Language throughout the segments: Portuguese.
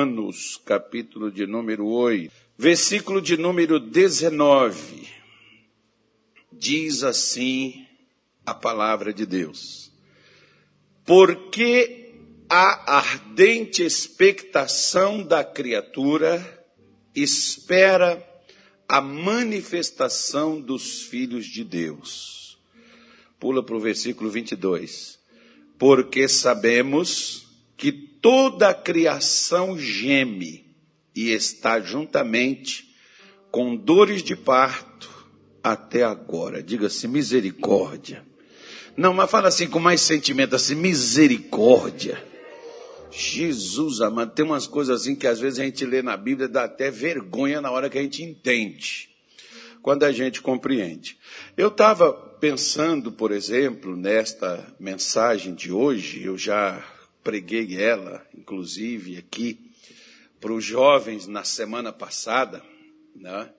Romanos, capítulo de número 8, versículo de número 19. Diz assim a palavra de Deus: Porque a ardente expectação da criatura espera a manifestação dos filhos de Deus. Pula para o versículo 22. Porque sabemos que toda a criação geme e está juntamente com dores de parto até agora. Diga-se misericórdia. Não, mas fala assim com mais sentimento, assim, misericórdia. Jesus amado, tem umas coisas assim que às vezes a gente lê na Bíblia dá até vergonha na hora que a gente entende, quando a gente compreende. Eu estava pensando, por exemplo, nesta mensagem de hoje, eu já preguei ela, inclusive, aqui para os jovens na semana passada, né?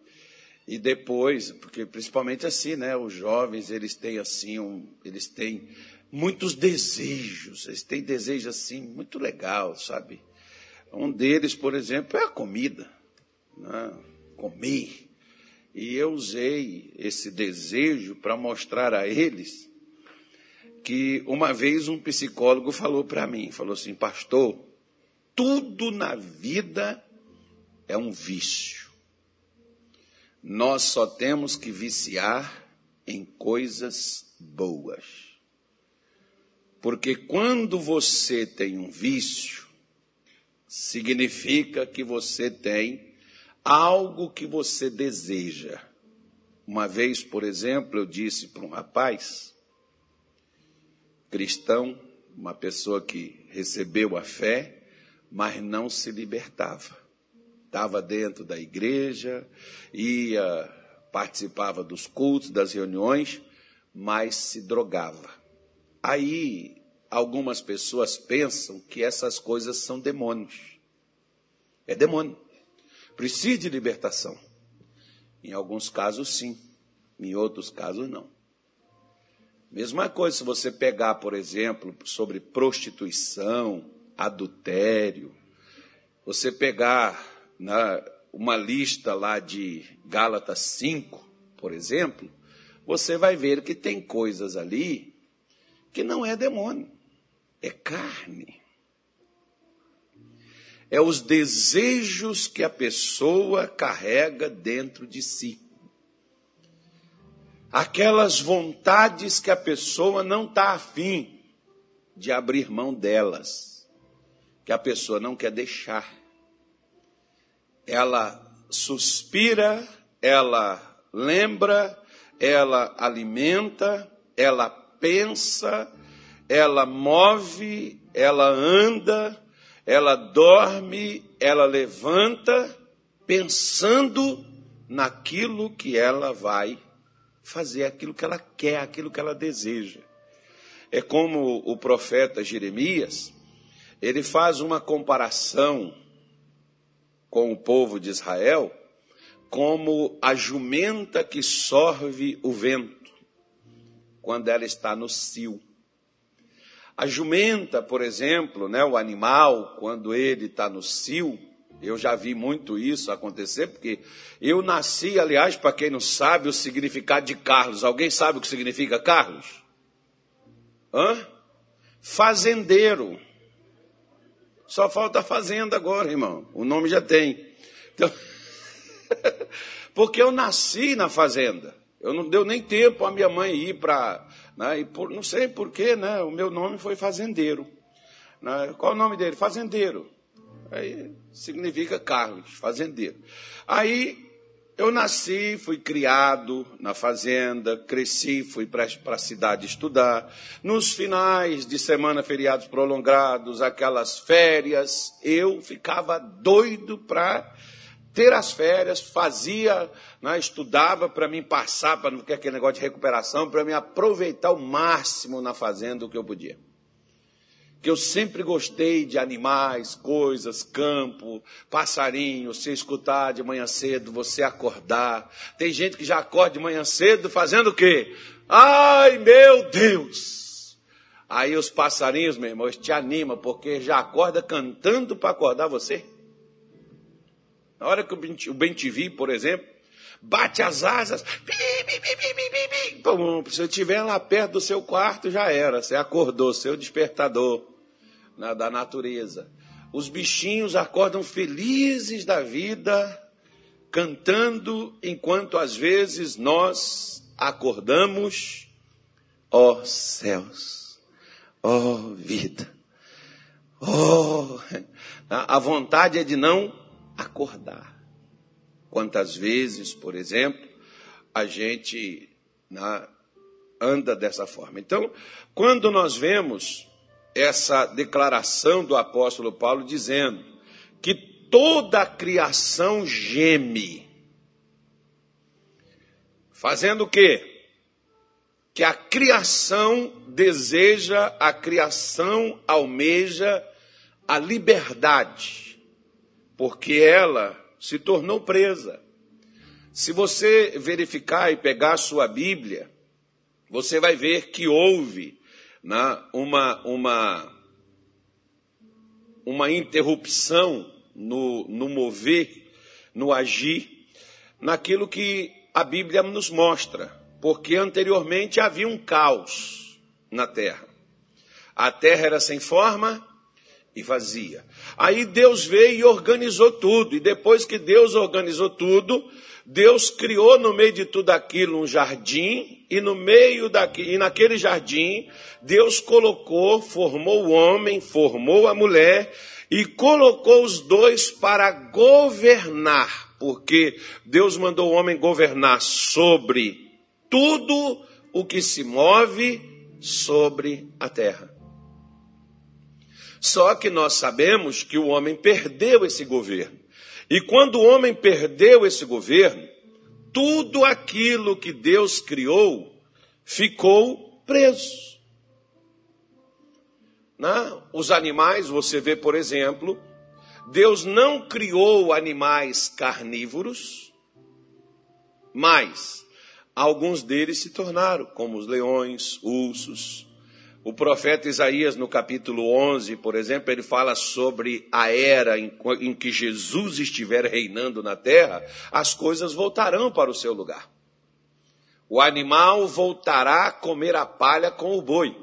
E depois, porque principalmente assim, né? Os jovens, eles têm assim, um, eles têm muitos desejos, eles têm desejos assim, muito legal, sabe? Um deles, por exemplo, é a comida, né? comer. E eu usei esse desejo para mostrar a eles que uma vez um psicólogo falou para mim, falou assim, pastor, tudo na vida é um vício. Nós só temos que viciar em coisas boas. Porque quando você tem um vício, significa que você tem algo que você deseja. Uma vez, por exemplo, eu disse para um rapaz, cristão, uma pessoa que recebeu a fé, mas não se libertava. Estava dentro da igreja, ia, participava dos cultos, das reuniões, mas se drogava. Aí, algumas pessoas pensam que essas coisas são demônios. É demônio. Precisa de libertação. Em alguns casos, sim. Em outros casos, não. Mesma coisa se você pegar, por exemplo, sobre prostituição, adultério, você pegar na, uma lista lá de Gálatas 5, por exemplo, você vai ver que tem coisas ali que não é demônio, é carne. É os desejos que a pessoa carrega dentro de si aquelas vontades que a pessoa não está afim de abrir mão delas, que a pessoa não quer deixar. Ela suspira, ela lembra, ela alimenta, ela pensa, ela move, ela anda, ela dorme, ela levanta, pensando naquilo que ela vai fazer aquilo que ela quer, aquilo que ela deseja. É como o profeta Jeremias, ele faz uma comparação com o povo de Israel como a jumenta que sorve o vento quando ela está no cio. A jumenta, por exemplo, né, o animal, quando ele está no cio, eu já vi muito isso acontecer, porque eu nasci, aliás, para quem não sabe o significado de Carlos. Alguém sabe o que significa Carlos? Hã? Fazendeiro. Só falta fazenda agora, irmão. O nome já tem. Então, porque eu nasci na fazenda. Eu não deu nem tempo a minha mãe ir para. Né, não sei porquê, né? O meu nome foi fazendeiro. Né, qual o nome dele? Fazendeiro. Aí significa Carlos, fazendeiro. Aí eu nasci, fui criado na fazenda, cresci, fui para a cidade estudar. Nos finais de semana, feriados prolongados, aquelas férias, eu ficava doido para ter as férias, fazia, né, estudava para mim passar, para não ter aquele negócio de recuperação, para me aproveitar o máximo na fazenda o que eu podia que eu sempre gostei de animais, coisas, campo, passarinho, você escutar de manhã cedo, você acordar. Tem gente que já acorda de manhã cedo fazendo o quê? Ai, meu Deus! Aí os passarinhos, meu irmão, te anima porque já acorda cantando para acordar você. Na hora que o bem-te-vi, por exemplo, bate as asas, se eu estiver lá perto do seu quarto, já era, você acordou, seu despertador né, da natureza. Os bichinhos acordam felizes da vida, cantando, enquanto às vezes nós acordamos, ó oh, céus, ó oh, vida, ó. Oh, a vontade é de não acordar. Quantas vezes, por exemplo, a gente né, anda dessa forma. Então, quando nós vemos essa declaração do apóstolo Paulo dizendo que toda a criação geme, fazendo o quê? Que a criação deseja, a criação almeja a liberdade, porque ela se tornou presa. Se você verificar e pegar sua Bíblia, você vai ver que houve né, uma, uma, uma interrupção no, no mover, no agir, naquilo que a Bíblia nos mostra, porque anteriormente havia um caos na terra. A terra era sem forma e vazia. Aí Deus veio e organizou tudo, e depois que Deus organizou tudo, Deus criou no meio de tudo aquilo um jardim, e no meio daqui, e naquele jardim, Deus colocou, formou o homem, formou a mulher, e colocou os dois para governar, porque Deus mandou o homem governar sobre tudo o que se move sobre a terra. Só que nós sabemos que o homem perdeu esse governo. E quando o homem perdeu esse governo, tudo aquilo que Deus criou ficou preso. Né? Os animais, você vê, por exemplo, Deus não criou animais carnívoros, mas alguns deles se tornaram, como os leões, ursos, o profeta Isaías, no capítulo 11, por exemplo, ele fala sobre a era em, que Jesus estiver reinando na terra, as coisas voltarão para o seu lugar. O animal voltará a comer a palha com o boi.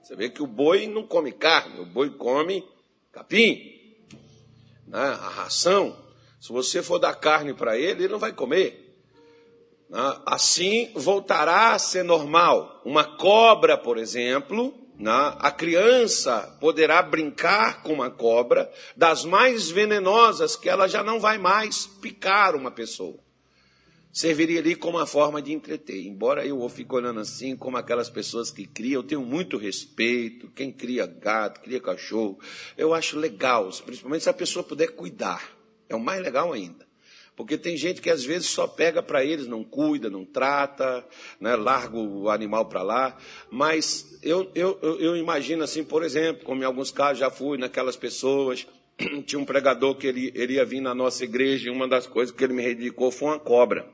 Você vê que o boi não come carne, o boi come capim, né? a ração. Se você for dar carne para ele, ele não vai comer. Né? Assim voltará a ser normal. Uma cobra, por exemplo, né? a criança poderá brincar com uma cobra, das mais venenosas, que ela já não vai mais picar uma pessoa. Serviria ali como uma forma de entreter. Embora eu fique olhando assim, como aquelas pessoas que criam, eu tenho muito respeito. Quem cria gato, cria cachorro, eu acho legal, principalmente se a pessoa puder cuidar. É o mais legal ainda. Porque tem gente que às vezes só pega para eles, não cuida, não trata, né, larga o animal para lá. Mas eu, eu, eu imagino assim, por exemplo, como em alguns casos já fui naquelas pessoas, tinha um pregador que ele, ele ia vir na nossa igreja e uma das coisas que ele me dedicou foi uma cobra.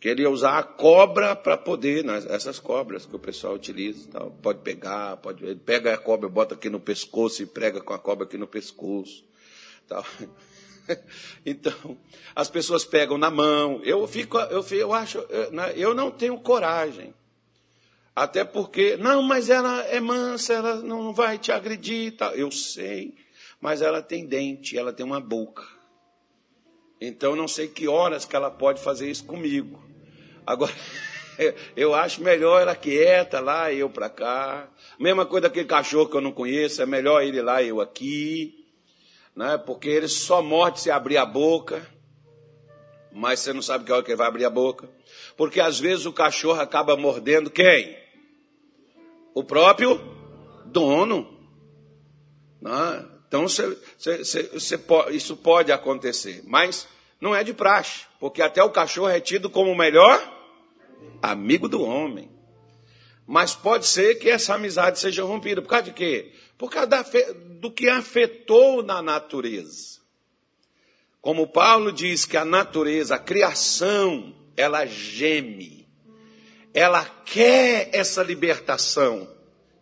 Que ele ia usar a cobra para poder, né, essas cobras que o pessoal utiliza, pode pegar, pode, ele pega a cobra, bota aqui no pescoço e prega com a cobra aqui no pescoço. Tal. Então, as pessoas pegam na mão. Eu fico, eu, eu acho, né, eu não tenho coragem. Até porque, não, mas ela é mansa, ela não vai te agredir. Tal. Eu sei, mas ela tem dente, ela tem uma boca. Então, não sei que horas que ela pode fazer isso comigo. Agora, eu acho melhor ela quieta lá, eu para cá. Mesma coisa daquele cachorro que eu não conheço, é melhor ele lá, eu aqui né? porque ele só morde se abrir a boca, mas você não sabe que hora que ele vai abrir a boca. Porque às vezes o cachorro acaba mordendo quem? O próprio dono. Né? Então você, isso pode acontecer, mas não é de praxe, porque até o cachorro é tido como o melhor amigo do homem. Mas pode ser que essa amizade seja rompida. Por causa de quê? Por causa do que afetou na natureza. Como Paulo diz que a natureza, a criação, ela geme. Ela quer essa libertação.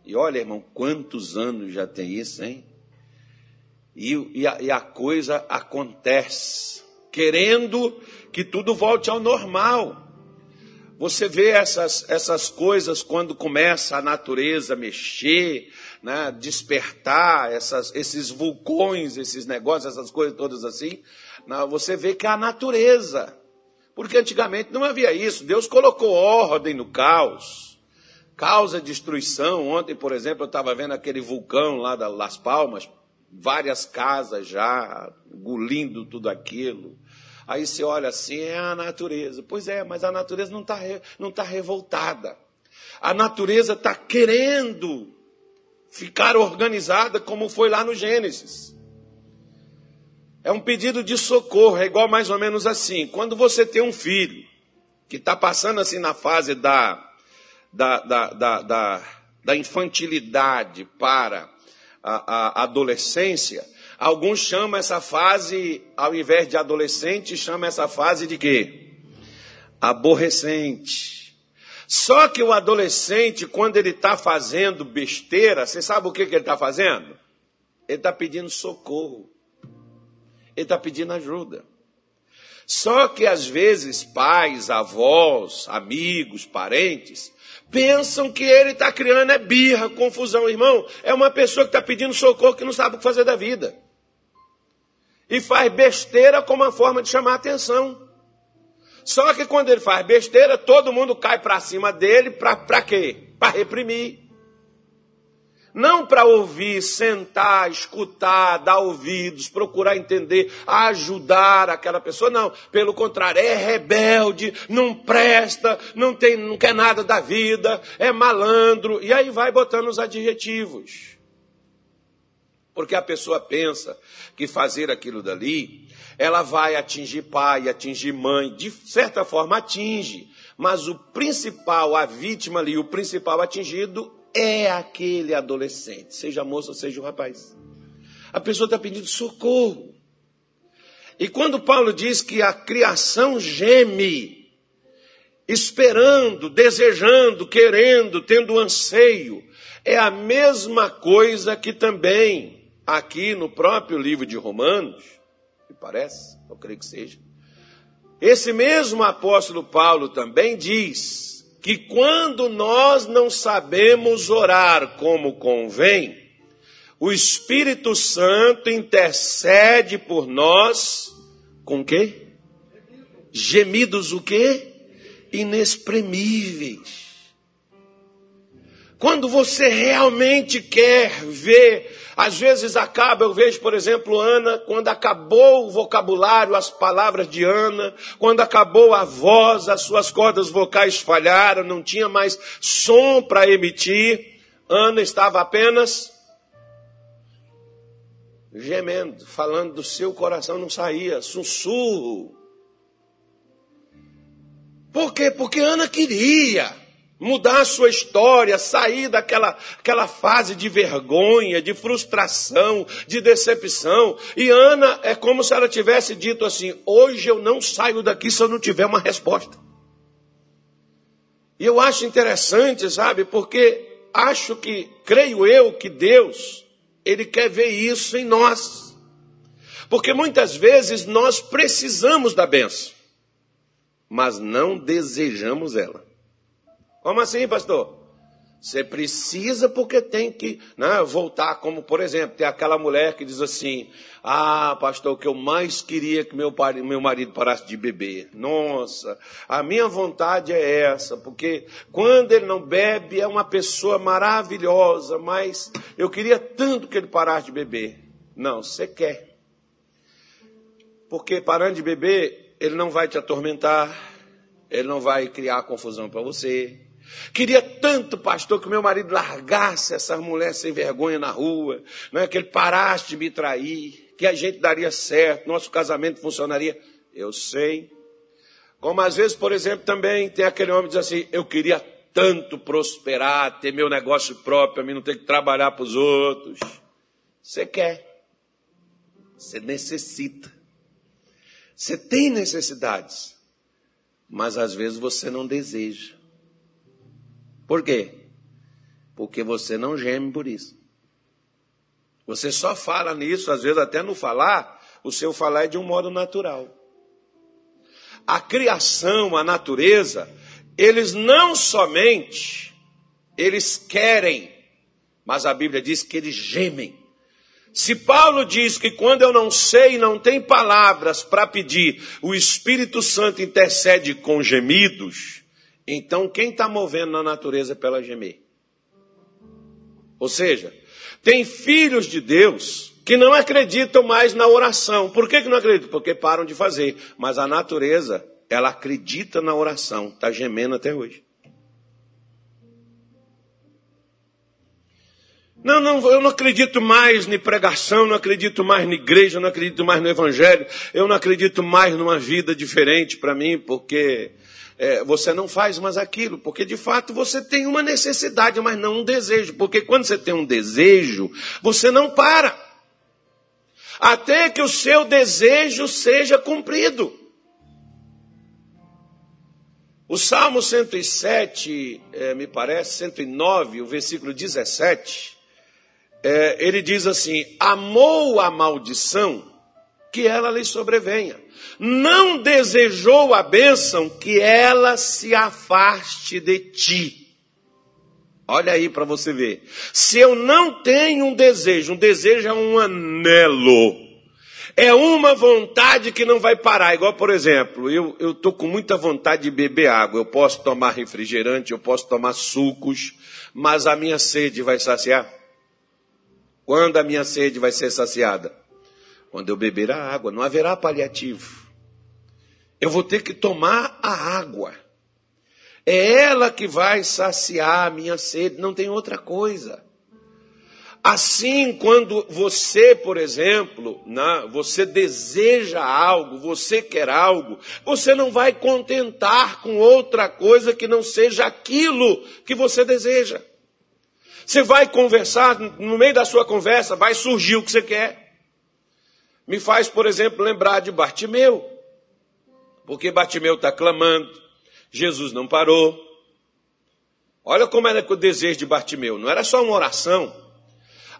E olha, irmão, quantos anos já tem isso, hein? e, e, a, e a coisa acontece, querendo que tudo volte ao normal. Você vê essas, essas coisas quando começa a natureza mexer, né, despertar essas, esses vulcões, esses negócios, essas coisas todas assim. Né, você vê que é a natureza. Porque antigamente não havia isso. Deus colocou ordem no caos. Causa destruição. Ontem, por exemplo, eu estava vendo aquele vulcão lá das Las Palmas, várias casas já engolindo tudo aquilo. Aí você olha assim, é a natureza. Pois é, mas a natureza não está não tá revoltada. A natureza está querendo ficar organizada como foi lá no Gênesis. É um pedido de socorro, é igual mais ou menos assim. Quando você tem um filho que está passando assim na fase da, da, da, da, da, da infantilidade para a, a adolescência, alguns chamam essa fase, ao invés de adolescente, chamam essa fase de quê? Aborrecente. Só que o adolescente, quando ele está fazendo besteira, você sabe o que, que ele está fazendo? Ele está pedindo socorro. Ele está pedindo ajuda. Só que às vezes pais, avós, amigos, parentes pensam que ele está criando é birra, confusão, irmão. É uma pessoa que está pedindo socorro que não sabe o que fazer da vida. E faz besteira como uma forma de chamar atenção. Só que quando ele faz besteira, todo mundo cai para cima dele para quê? Para reprimir. Não para ouvir, sentar, escutar, dar ouvidos, procurar entender, ajudar aquela pessoa, não. Pelo contrário, é rebelde, não presta, não tem, não quer nada da vida, é malandro, e aí vai botando os adjetivos. Porque a pessoa pensa que fazer aquilo dali, ela vai atingir pai, atingir mãe, de certa forma atinge, mas o principal, a vítima ali, o principal atingido é aquele adolescente, seja moça seja o rapaz. A pessoa está pedindo socorro. E quando Paulo diz que a criação geme, esperando, desejando, querendo, tendo anseio, é a mesma coisa que também aqui no próprio livro de Romanos, me parece, eu creio que seja. Esse mesmo apóstolo Paulo também diz que quando nós não sabemos orar como convém, o Espírito Santo intercede por nós com quê? Gemidos o quê? Inexprimíveis. Quando você realmente quer ver às vezes acaba, eu vejo, por exemplo, Ana, quando acabou o vocabulário, as palavras de Ana, quando acabou a voz, as suas cordas vocais falharam, não tinha mais som para emitir, Ana estava apenas gemendo, falando do seu coração, não saía, sussurro. Por quê? Porque Ana queria mudar a sua história, sair daquela aquela fase de vergonha, de frustração, de decepção. E Ana é como se ela tivesse dito assim: hoje eu não saio daqui se eu não tiver uma resposta. E eu acho interessante, sabe, porque acho que, creio eu, que Deus, Ele quer ver isso em nós. Porque muitas vezes nós precisamos da benção, mas não desejamos ela. Como assim, pastor? Você precisa porque tem que né, voltar, como por exemplo, tem aquela mulher que diz assim: Ah, pastor, o que eu mais queria que meu, meu marido parasse de beber. Nossa, a minha vontade é essa, porque quando ele não bebe é uma pessoa maravilhosa, mas eu queria tanto que ele parasse de beber. Não, você quer. Porque parando de beber, ele não vai te atormentar, ele não vai criar confusão para você, Queria tanto, pastor, que meu marido largasse essa mulher sem vergonha na rua, não é? que ele parasse de me trair, que a gente daria certo, nosso casamento funcionaria. Eu sei. Como às vezes, por exemplo, também tem aquele homem que diz assim: eu queria tanto prosperar, ter meu negócio próprio, para mim não ter que trabalhar para os outros. Você quer, você necessita, você tem necessidades, mas às vezes você não deseja. Por quê? Porque você não geme por isso. Você só fala nisso, às vezes até no falar, o seu falar é de um modo natural. A criação, a natureza, eles não somente eles querem, mas a Bíblia diz que eles gemem. Se Paulo diz que quando eu não sei, não tem palavras para pedir, o Espírito Santo intercede com gemidos, então quem está movendo na natureza pela gemer? Ou seja, tem filhos de Deus que não acreditam mais na oração. Por que, que não acreditam? Porque param de fazer. Mas a natureza, ela acredita na oração, está gemendo até hoje. Não, não, eu não acredito mais em pregação, não acredito mais na igreja, não acredito mais no evangelho, eu não acredito mais numa vida diferente para mim, porque é, você não faz mais aquilo, porque de fato você tem uma necessidade, mas não um desejo. Porque quando você tem um desejo, você não para. Até que o seu desejo seja cumprido. O Salmo 107, é, me parece, 109, o versículo 17, é, ele diz assim: Amou a maldição que ela lhe sobrevenha não desejou a bênção, que ela se afaste de ti. Olha aí para você ver. Se eu não tenho um desejo, um desejo é um anelo. É uma vontade que não vai parar. Igual, por exemplo, eu estou com muita vontade de beber água. Eu posso tomar refrigerante, eu posso tomar sucos, mas a minha sede vai saciar? Quando a minha sede vai ser saciada? Quando eu beber a água. Não haverá paliativo eu vou ter que tomar a água. É ela que vai saciar a minha sede, não tem outra coisa. Assim, quando você, por exemplo, né, você deseja algo, você quer algo, você não vai contentar com outra coisa que não seja aquilo que você deseja. Você vai conversar, no meio da sua conversa, vai surgir o que você quer. Me faz, por exemplo, lembrar de Bartimeu. Porque Bartimeu está clamando, Jesus não parou. Olha como era o desejo de Bartimeu, não era só uma oração.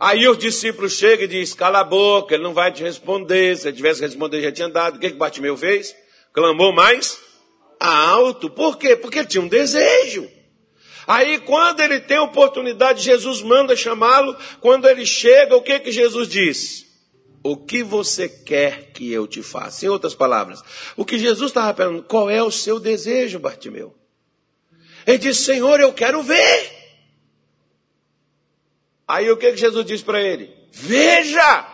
Aí os discípulos chegam e dizem, cala a boca, ele não vai te responder, se ele tivesse respondido já tinha dado. O que, que Bartimeu fez? Clamou mais alto. Por quê? Porque ele tinha um desejo. Aí quando ele tem oportunidade, Jesus manda chamá-lo. Quando ele chega, o que que Jesus diz? O que você quer que eu te faça? Em outras palavras, o que Jesus estava perguntando, qual é o seu desejo, Bartimeu? Ele disse, Senhor, eu quero ver. Aí o que, que Jesus disse para ele? Veja!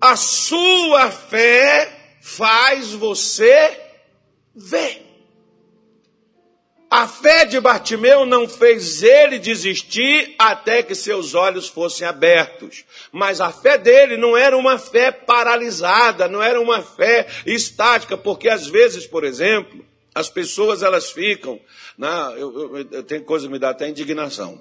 A sua fé faz você ver. A fé de Bartimeu não fez ele desistir até que seus olhos fossem abertos. Mas a fé dele não era uma fé paralisada, não era uma fé estática, porque às vezes, por exemplo, as pessoas elas ficam, na, eu, eu, eu tenho coisa que me dá até indignação.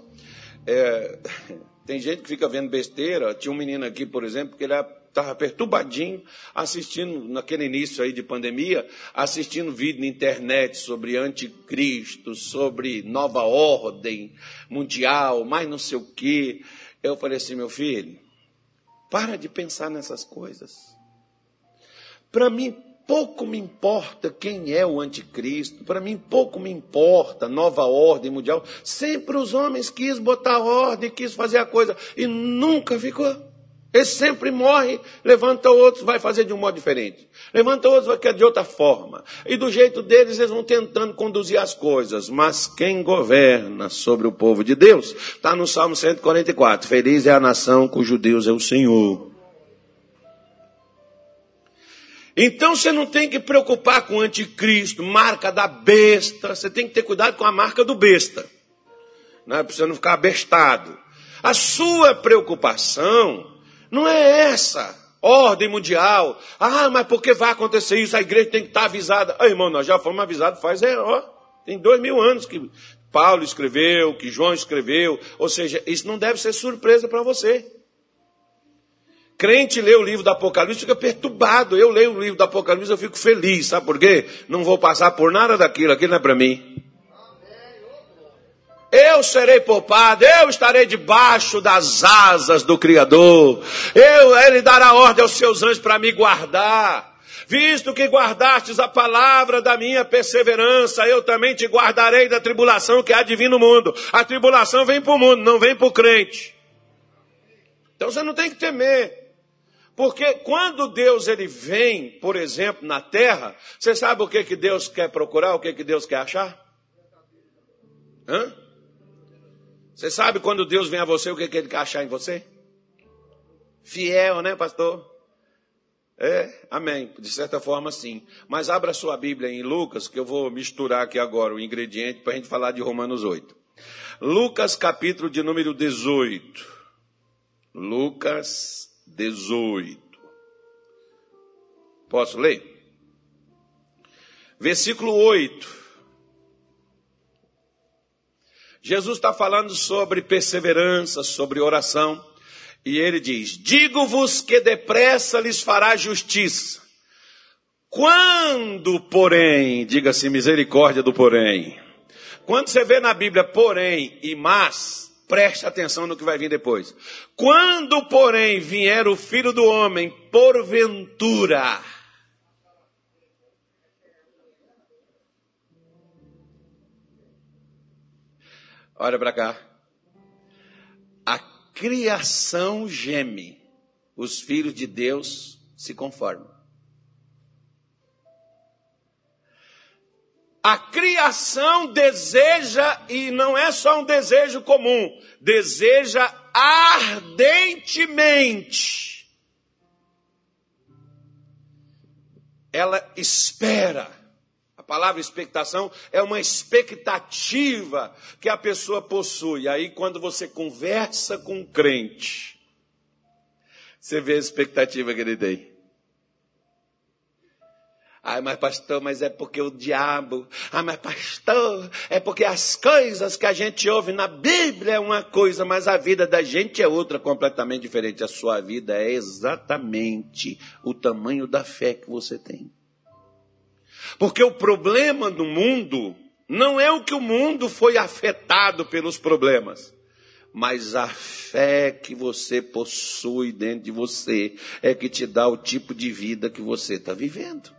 É, tem gente que fica vendo besteira. Tinha um menino aqui, por exemplo, que ele estava perturbadinho, assistindo, naquele início aí de pandemia, assistindo vídeo na internet sobre anticristo, sobre nova ordem mundial, mais não sei o quê. Eu falei assim, meu filho, para de pensar nessas coisas. Para mim, pouco me importa quem é o anticristo, para mim pouco me importa nova ordem mundial. Sempre os homens quis botar ordem, quis fazer a coisa e nunca ficou. Ele sempre morre, levanta outros, vai fazer de um modo diferente. Levanta outros, vai querer de outra forma. E do jeito deles, eles vão tentando conduzir as coisas. Mas quem governa sobre o povo de Deus, está no Salmo 144. Feliz é a nação cujo Deus é o Senhor. Então você não tem que preocupar com o anticristo, marca da besta. Você tem que ter cuidado com a marca do besta. Não é para você não ficar abestado. A sua preocupação não é essa. Ordem mundial. Ah, mas por que vai acontecer isso? A igreja tem que estar avisada. Ah, irmão, nós já fomos avisados faz, é, ó, tem dois mil anos que Paulo escreveu, que João escreveu. Ou seja, isso não deve ser surpresa para você. Crente lê o livro do Apocalipse fica perturbado. Eu leio o livro do Apocalipse eu fico feliz. Sabe por quê? Não vou passar por nada daquilo. Aquilo não é para mim. Eu serei poupado, eu estarei debaixo das asas do Criador. Eu, ele dará ordem aos seus anjos para me guardar. Visto que guardastes a palavra da minha perseverança, eu também te guardarei da tribulação que há de vir no mundo. A tribulação vem para o mundo, não vem para o crente. Então você não tem que temer. Porque quando Deus ele vem, por exemplo, na terra, você sabe o que, que Deus quer procurar, o que, que Deus quer achar? Hã? Você sabe quando Deus vem a você, o que, que ele quer achar em você? Fiel, né, pastor? É, amém. De certa forma, sim. Mas abra sua Bíblia em Lucas, que eu vou misturar aqui agora o ingrediente para a gente falar de Romanos 8. Lucas, capítulo de número 18. Lucas 18. Posso ler? Versículo 8. Jesus está falando sobre perseverança, sobre oração, e ele diz: Digo-vos que depressa lhes fará justiça. Quando, porém, diga-se misericórdia do porém. Quando você vê na Bíblia porém e mas, preste atenção no que vai vir depois. Quando, porém, vier o filho do homem, porventura, Olha para cá. A criação geme, os filhos de Deus se conformam. A criação deseja, e não é só um desejo comum, deseja ardentemente. Ela espera palavra expectação é uma expectativa que a pessoa possui. Aí, quando você conversa com um crente, você vê a expectativa que ele tem. Ai, mas pastor, mas é porque o diabo. Ah, mas pastor, é porque as coisas que a gente ouve na Bíblia é uma coisa, mas a vida da gente é outra completamente diferente. A sua vida é exatamente o tamanho da fé que você tem. Porque o problema do mundo não é o que o mundo foi afetado pelos problemas, mas a fé que você possui dentro de você é que te dá o tipo de vida que você está vivendo.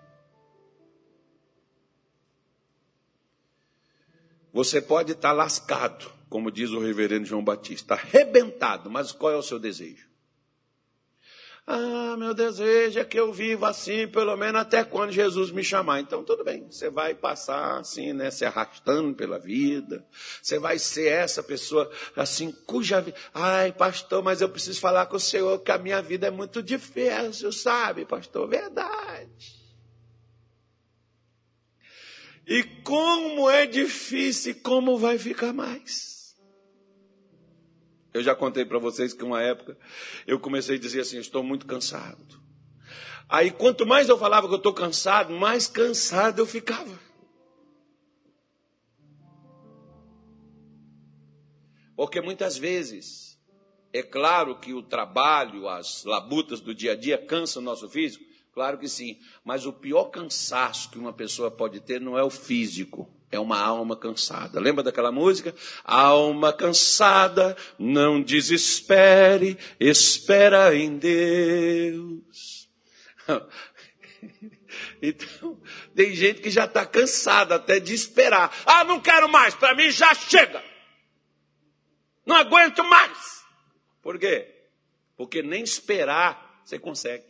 Você pode estar tá lascado, como diz o reverendo João Batista, arrebentado, mas qual é o seu desejo? Ah, meu desejo é que eu viva assim, pelo menos até quando Jesus me chamar. Então, tudo bem, você vai passar assim, né, se arrastando pela vida. Você vai ser essa pessoa assim, cuja vida. Ai, pastor, mas eu preciso falar com o Senhor que a minha vida é muito difícil, sabe, pastor? Verdade. E como é difícil, como vai ficar mais? Eu já contei para vocês que uma época eu comecei a dizer assim: estou muito cansado. Aí quanto mais eu falava que eu estou cansado, mais cansado eu ficava. Porque muitas vezes, é claro que o trabalho, as labutas do dia a dia cansam o nosso físico, claro que sim, mas o pior cansaço que uma pessoa pode ter não é o físico, é uma alma cansada. Lembra daquela música? Alma cansada, não desespere, espera em Deus. Então, tem gente que já está cansada até de esperar. Ah, não quero mais, para mim já chega. Não aguento mais. Por quê? Porque nem esperar você consegue.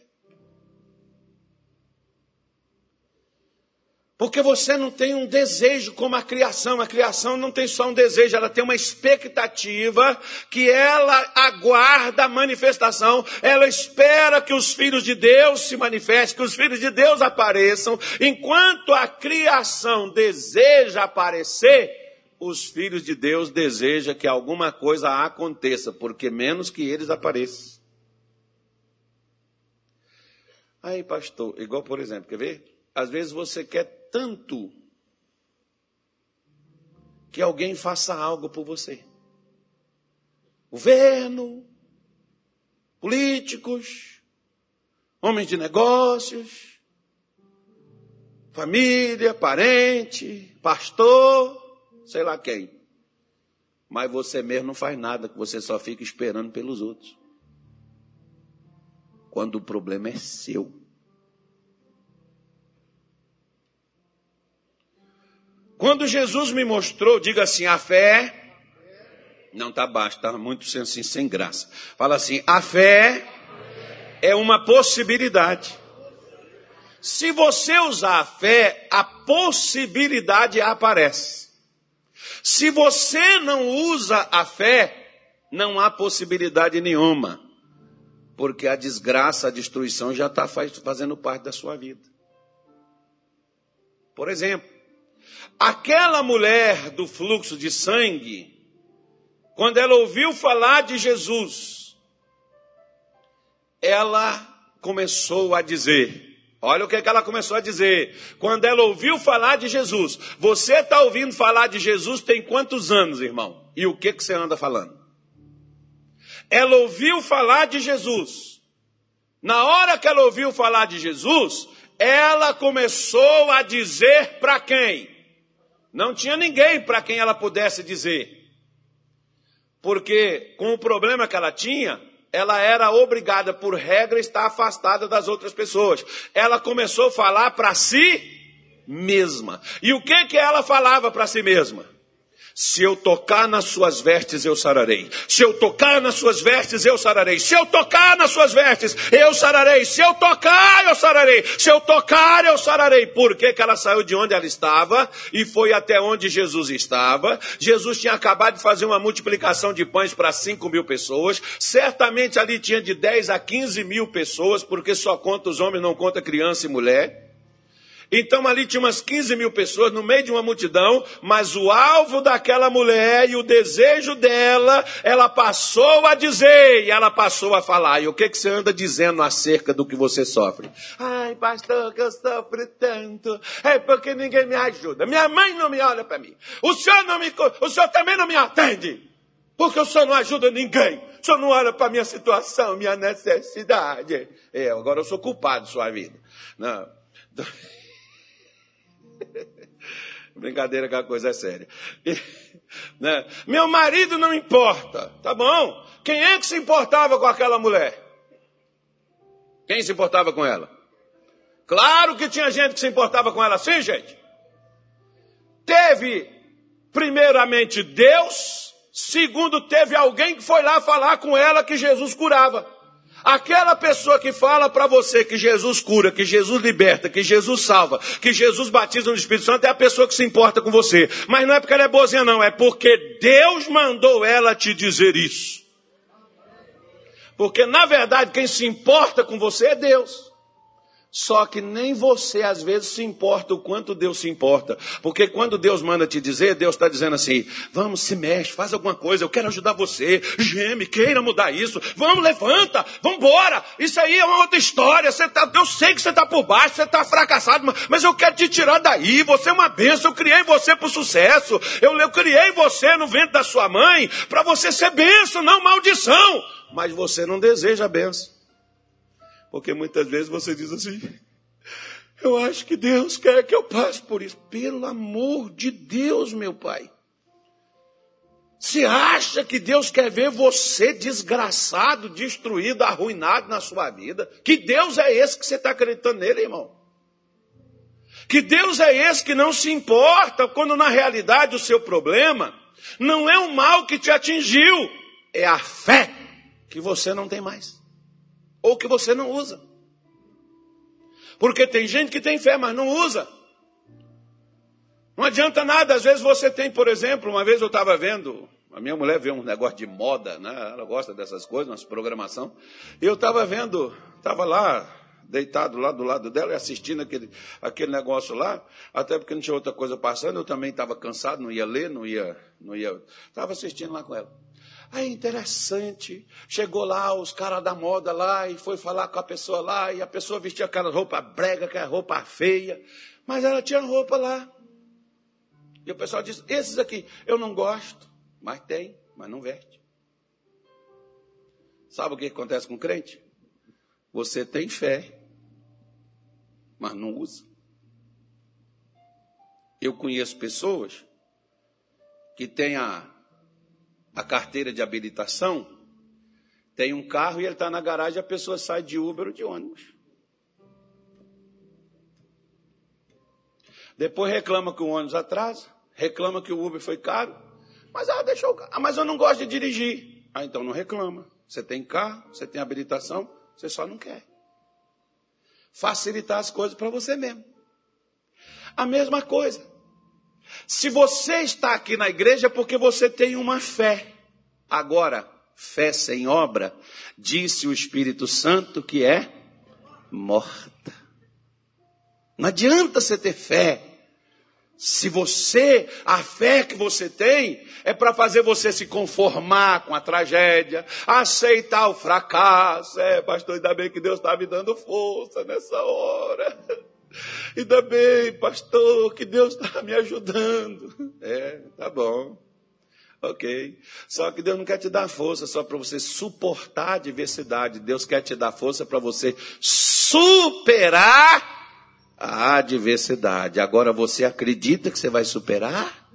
Porque você não tem um desejo como a criação. A criação não tem só um desejo, ela tem uma expectativa que ela aguarda a manifestação. Ela espera que os filhos de Deus se manifestem, que os filhos de Deus apareçam. Enquanto a criação deseja aparecer, os filhos de Deus desejam que alguma coisa aconteça, porque menos que eles apareçam. Aí, pastor, igual por exemplo, quer ver? Às vezes você quer tanto que alguém faça algo por você. Governo, políticos, homens de negócios, família, parente, pastor, sei lá quem. mas você mesmo não faz nada, você só fica esperando pelos outros. Quando o problema é seu. Quando Jesus me mostrou, diga assim, a fé não está baixo, está muito assim, sem graça. Fala assim: a fé é uma possibilidade. Se você usar a fé, a possibilidade aparece. Se você não usa a fé, não há possibilidade nenhuma. Porque a desgraça, a destruição já está fazendo parte da sua vida. Por exemplo, aquela mulher do fluxo de sangue, quando ela ouviu falar de Jesus, ela começou a dizer: Olha o que, é que ela começou a dizer. Quando ela ouviu falar de Jesus, você está ouvindo falar de Jesus tem quantos anos, irmão? E o que, que você anda falando? Ela ouviu falar de Jesus. Na hora que ela ouviu falar de Jesus, ela começou a dizer para quem? Não tinha ninguém para quem ela pudesse dizer. Porque com o problema que ela tinha, ela era obrigada por regra a estar afastada das outras pessoas. Ela começou a falar para si mesma. E o que que ela falava para si mesma? Se eu tocar nas suas vestes, eu sararei. Se eu tocar nas suas vestes, eu sararei. Se eu tocar nas suas vestes, eu sararei. Se eu tocar, eu sararei. Se eu tocar, eu sararei. Por que, que ela saiu de onde ela estava e foi até onde Jesus estava? Jesus tinha acabado de fazer uma multiplicação de pães para 5 mil pessoas. Certamente ali tinha de 10 a 15 mil pessoas, porque só conta os homens, não conta criança e mulher. Então ali tinha umas 15 mil pessoas no meio de uma multidão, mas o alvo daquela mulher e o desejo dela, ela passou a dizer e ela passou a falar. E o que, que você anda dizendo acerca do que você sofre? Ai, pastor, que eu sofro tanto. É porque ninguém me ajuda. Minha mãe não me olha para mim. O senhor, não me, o senhor também não me atende. Porque o senhor não ajuda ninguém. O senhor não olha para minha situação, minha necessidade. É, agora eu sou culpado de sua vida. Não. Brincadeira que a coisa é séria. Né? Meu marido não importa, tá bom? Quem é que se importava com aquela mulher? Quem se importava com ela? Claro que tinha gente que se importava com ela sim, gente. Teve, primeiramente, Deus. Segundo, teve alguém que foi lá falar com ela que Jesus curava. Aquela pessoa que fala para você que Jesus cura, que Jesus liberta, que Jesus salva, que Jesus batiza no Espírito Santo, é a pessoa que se importa com você. Mas não é porque ela é boazinha, não, é porque Deus mandou ela te dizer isso. Porque na verdade quem se importa com você é Deus. Só que nem você às vezes se importa o quanto Deus se importa. Porque quando Deus manda te dizer, Deus está dizendo assim: vamos, se mexe, faz alguma coisa, eu quero ajudar você, geme, queira mudar isso, vamos, levanta, vamos embora. Isso aí é uma outra história. Você tá, eu sei que você está por baixo, você está fracassado, mas eu quero te tirar daí. Você é uma bênção, eu criei você para o sucesso. Eu, eu criei você no ventre da sua mãe para você ser bênção, não maldição. Mas você não deseja a bênção. Porque muitas vezes você diz assim: eu acho que Deus quer que eu passe por isso. Pelo amor de Deus, meu pai. Você acha que Deus quer ver você desgraçado, destruído, arruinado na sua vida? Que Deus é esse que você está acreditando nele, irmão? Que Deus é esse que não se importa quando na realidade o seu problema não é o mal que te atingiu, é a fé que você não tem mais ou que você não usa. Porque tem gente que tem fé, mas não usa. Não adianta nada, às vezes você tem, por exemplo, uma vez eu estava vendo, a minha mulher vê um negócio de moda, né? ela gosta dessas coisas, umas programação, e eu estava vendo, estava lá, deitado lá do lado dela e assistindo aquele, aquele negócio lá, até porque não tinha outra coisa passando, eu também estava cansado, não ia ler, não ia, não ia, estava assistindo lá com ela. Aí interessante. Chegou lá os caras da moda lá e foi falar com a pessoa lá e a pessoa vestia aquela roupa brega, aquela roupa feia, mas ela tinha roupa lá. E o pessoal disse: esses aqui eu não gosto, mas tem, mas não veste. Sabe o que acontece com o crente? Você tem fé, mas não usa. Eu conheço pessoas que têm a a carteira de habilitação, tem um carro e ele está na garagem, a pessoa sai de Uber ou de ônibus. Depois reclama que o ônibus atrasa, reclama que o Uber foi caro, mas ah, deixou. Ah, mas eu não gosto de dirigir. Ah, então não reclama. Você tem carro, você tem habilitação, você só não quer. Facilitar as coisas para você mesmo. A mesma coisa. Se você está aqui na igreja é porque você tem uma fé. Agora, fé sem obra, disse o Espírito Santo que é morta. Não adianta você ter fé. Se você, a fé que você tem, é para fazer você se conformar com a tragédia, aceitar o fracasso. É, pastor, ainda bem que Deus está me dando força nessa hora. Ainda bem, pastor, que Deus está me ajudando. É, tá bom. Ok. Só que Deus não quer te dar força só para você suportar a adversidade. Deus quer te dar força para você superar a adversidade. Agora você acredita que você vai superar?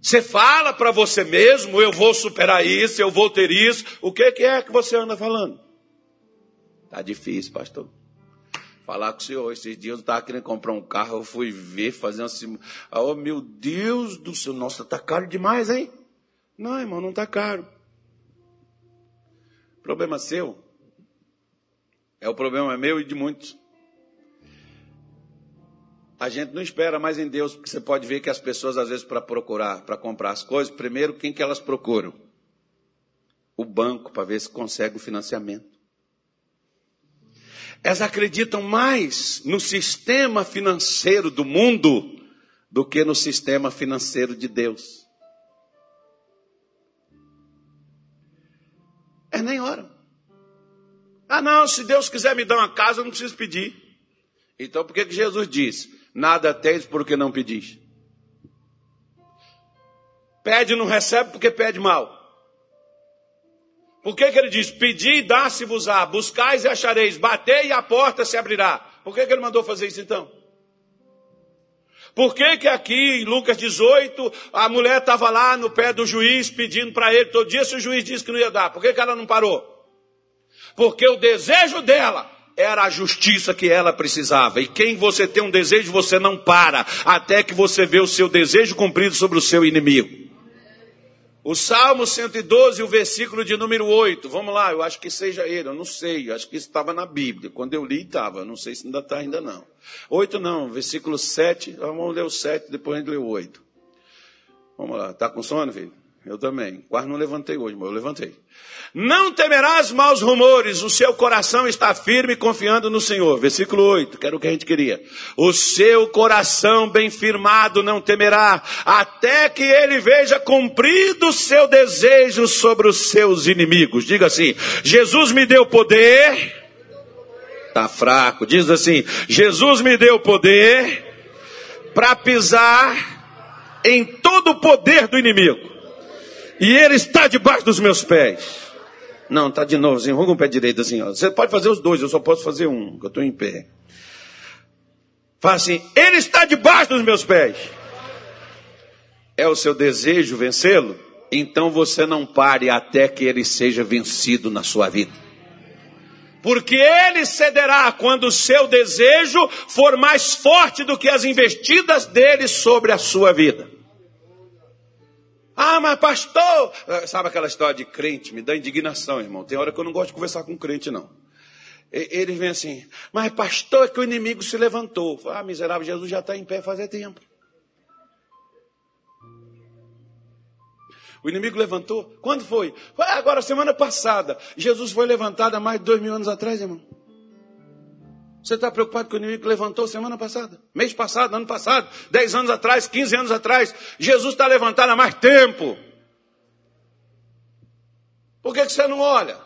Você fala para você mesmo, eu vou superar isso, eu vou ter isso. O que, que é que você anda falando? Tá difícil, pastor falar com o senhor. Esses dias eu estava querendo comprar um carro, eu fui ver, fazer assim. Oh, meu Deus do céu, nossa, está caro demais, hein? Não, irmão, não está caro. Problema seu. É o problema meu e de muitos. A gente não espera mais em Deus, porque você pode ver que as pessoas, às vezes, para procurar, para comprar as coisas, primeiro, quem que elas procuram? O banco, para ver se consegue o financiamento. Elas acreditam mais no sistema financeiro do mundo do que no sistema financeiro de Deus. É nem hora. Ah, não, se Deus quiser me dar uma casa, eu não preciso pedir. Então, por que, que Jesus diz? Nada tens porque não pedis. Pede e não recebe porque pede mal. Por que, que ele diz? Pedi e dá-se-vos-á, buscais e achareis, batei e a porta se abrirá. Por que, que ele mandou fazer isso então? Por que, que aqui em Lucas 18 a mulher estava lá no pé do juiz pedindo para ele todo dia se o juiz disse que não ia dar? Por que, que ela não parou? Porque o desejo dela era a justiça que ela precisava. E quem você tem um desejo, você não para, até que você vê o seu desejo cumprido sobre o seu inimigo. O Salmo 112, o versículo de número 8. Vamos lá, eu acho que seja ele, eu não sei, eu acho que estava na Bíblia. Quando eu li, estava, não sei se ainda está ainda não. 8 não, versículo 7, vamos ler o 7, depois a gente lê o 8. Vamos lá, está com sono, filho? Eu também. Quase não levantei hoje, mas eu levantei. Não temerás maus rumores, o seu coração está firme confiando no Senhor. Versículo 8, que era o que a gente queria. O seu coração bem firmado não temerá, até que ele veja cumprido o seu desejo sobre os seus inimigos. Diga assim: Jesus me deu poder. Está fraco. Diz assim: Jesus me deu poder para pisar em todo o poder do inimigo e ele está debaixo dos meus pés. Não, tá de novo, assim, enruga o pé direito assim, ó. Você pode fazer os dois, eu só posso fazer um, que eu estou em pé. Fala assim, ele está debaixo dos meus pés. É o seu desejo vencê-lo? Então você não pare até que ele seja vencido na sua vida. Porque ele cederá quando o seu desejo for mais forte do que as investidas dele sobre a sua vida. Ah, mas pastor, ah, sabe aquela história de crente? Me dá indignação, irmão. Tem hora que eu não gosto de conversar com crente, não. Eles vêm assim, mas pastor, é que o inimigo se levantou. Ah, miserável, Jesus já está em pé faz tempo. O inimigo levantou? Quando foi? Foi agora, semana passada. Jesus foi levantado há mais de dois mil anos atrás, irmão. Você está preocupado com o inimigo que levantou semana passada, mês passado, ano passado, dez anos atrás, quinze anos atrás? Jesus está levantado há mais tempo. Por que, que você não olha?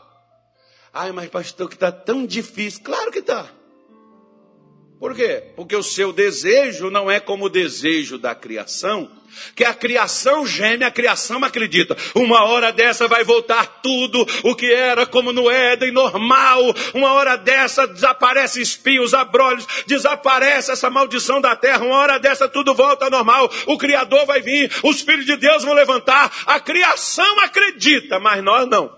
Ai, mas pastor, que está tão difícil. Claro que está. Por quê? Porque o seu desejo não é como o desejo da criação, que a criação geme, a criação acredita. Uma hora dessa vai voltar tudo o que era como no Éden, normal. Uma hora dessa desaparece espinhos, abrolhos, desaparece essa maldição da terra. Uma hora dessa tudo volta normal. O Criador vai vir, os filhos de Deus vão levantar. A criação acredita, mas nós não.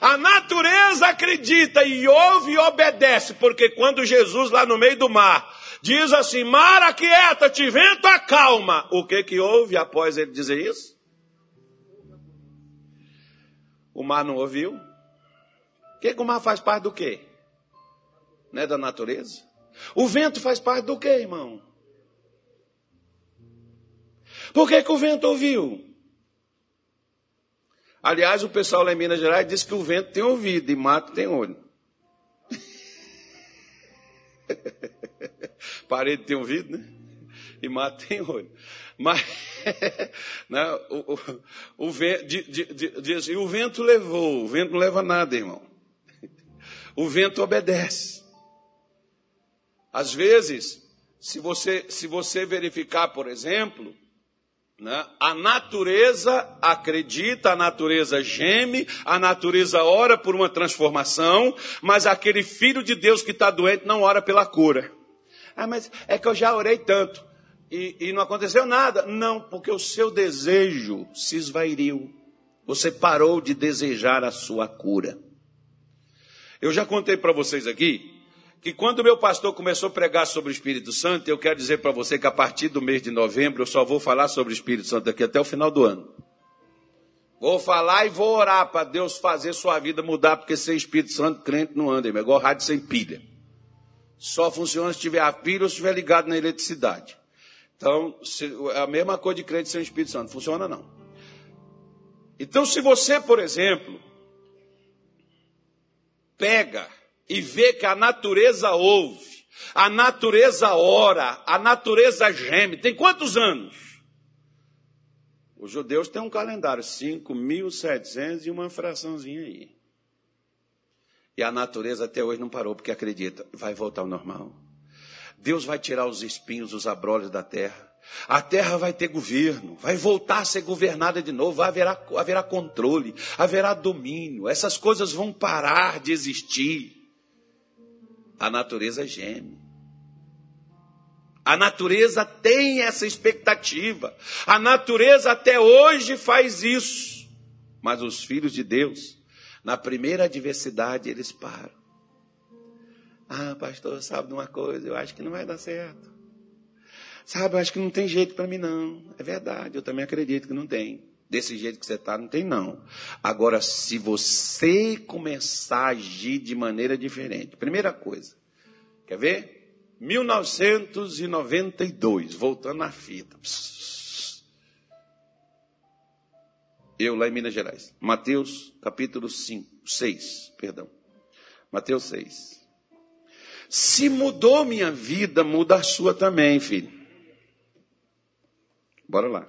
A natureza acredita e ouve e obedece, porque quando Jesus lá no meio do mar diz assim: Mar, aquieta-te, vento, acalma. O que que houve após ele dizer isso? O mar não ouviu. O que, que o mar faz parte do quê? Não é da natureza? O vento faz parte do quê, irmão? Por que, que o vento ouviu? Aliás, o pessoal lá em Minas Gerais diz que o vento tem ouvido e mato tem olho. Parede tem ouvido, né? E mato tem olho. Mas né, o, o, o, vento, diz, e o vento levou, o vento não leva nada, irmão. O vento obedece. Às vezes, se você, se você verificar, por exemplo, né? A natureza acredita, a natureza geme, a natureza ora por uma transformação, mas aquele filho de Deus que está doente não ora pela cura. Ah, mas é que eu já orei tanto e, e não aconteceu nada. Não, porque o seu desejo se esvairiu. Você parou de desejar a sua cura. Eu já contei para vocês aqui que quando meu pastor começou a pregar sobre o Espírito Santo, eu quero dizer para você que a partir do mês de novembro eu só vou falar sobre o Espírito Santo aqui até o final do ano. Vou falar e vou orar para Deus fazer sua vida mudar, porque sem Espírito Santo crente não anda, é igual rádio sem pilha. Só funciona se tiver a pilha ou se estiver ligado na eletricidade. Então, é a mesma coisa de crente sem Espírito Santo, funciona não. Então, se você, por exemplo, pega e vê que a natureza ouve, a natureza ora, a natureza geme. Tem quantos anos? Os judeus têm um calendário, 5.700 e uma fraçãozinha aí. E a natureza até hoje não parou, porque acredita, vai voltar ao normal. Deus vai tirar os espinhos, os abrolhos da terra. A terra vai ter governo, vai voltar a ser governada de novo, haverá, haverá controle, haverá domínio, essas coisas vão parar de existir a natureza geme. A natureza tem essa expectativa. A natureza até hoje faz isso. Mas os filhos de Deus, na primeira adversidade, eles param. Ah, pastor, sabe de uma coisa? Eu acho que não vai dar certo. Sabe, eu acho que não tem jeito para mim, não. É verdade, eu também acredito que não tem. Desse jeito que você está, não tem, não. Agora, se você começar a agir de maneira diferente, primeira coisa, quer ver? 1992, voltando na fita. Eu lá em Minas Gerais. Mateus capítulo 5, 6, perdão. Mateus 6. Se mudou minha vida, muda a sua também, filho. Bora lá.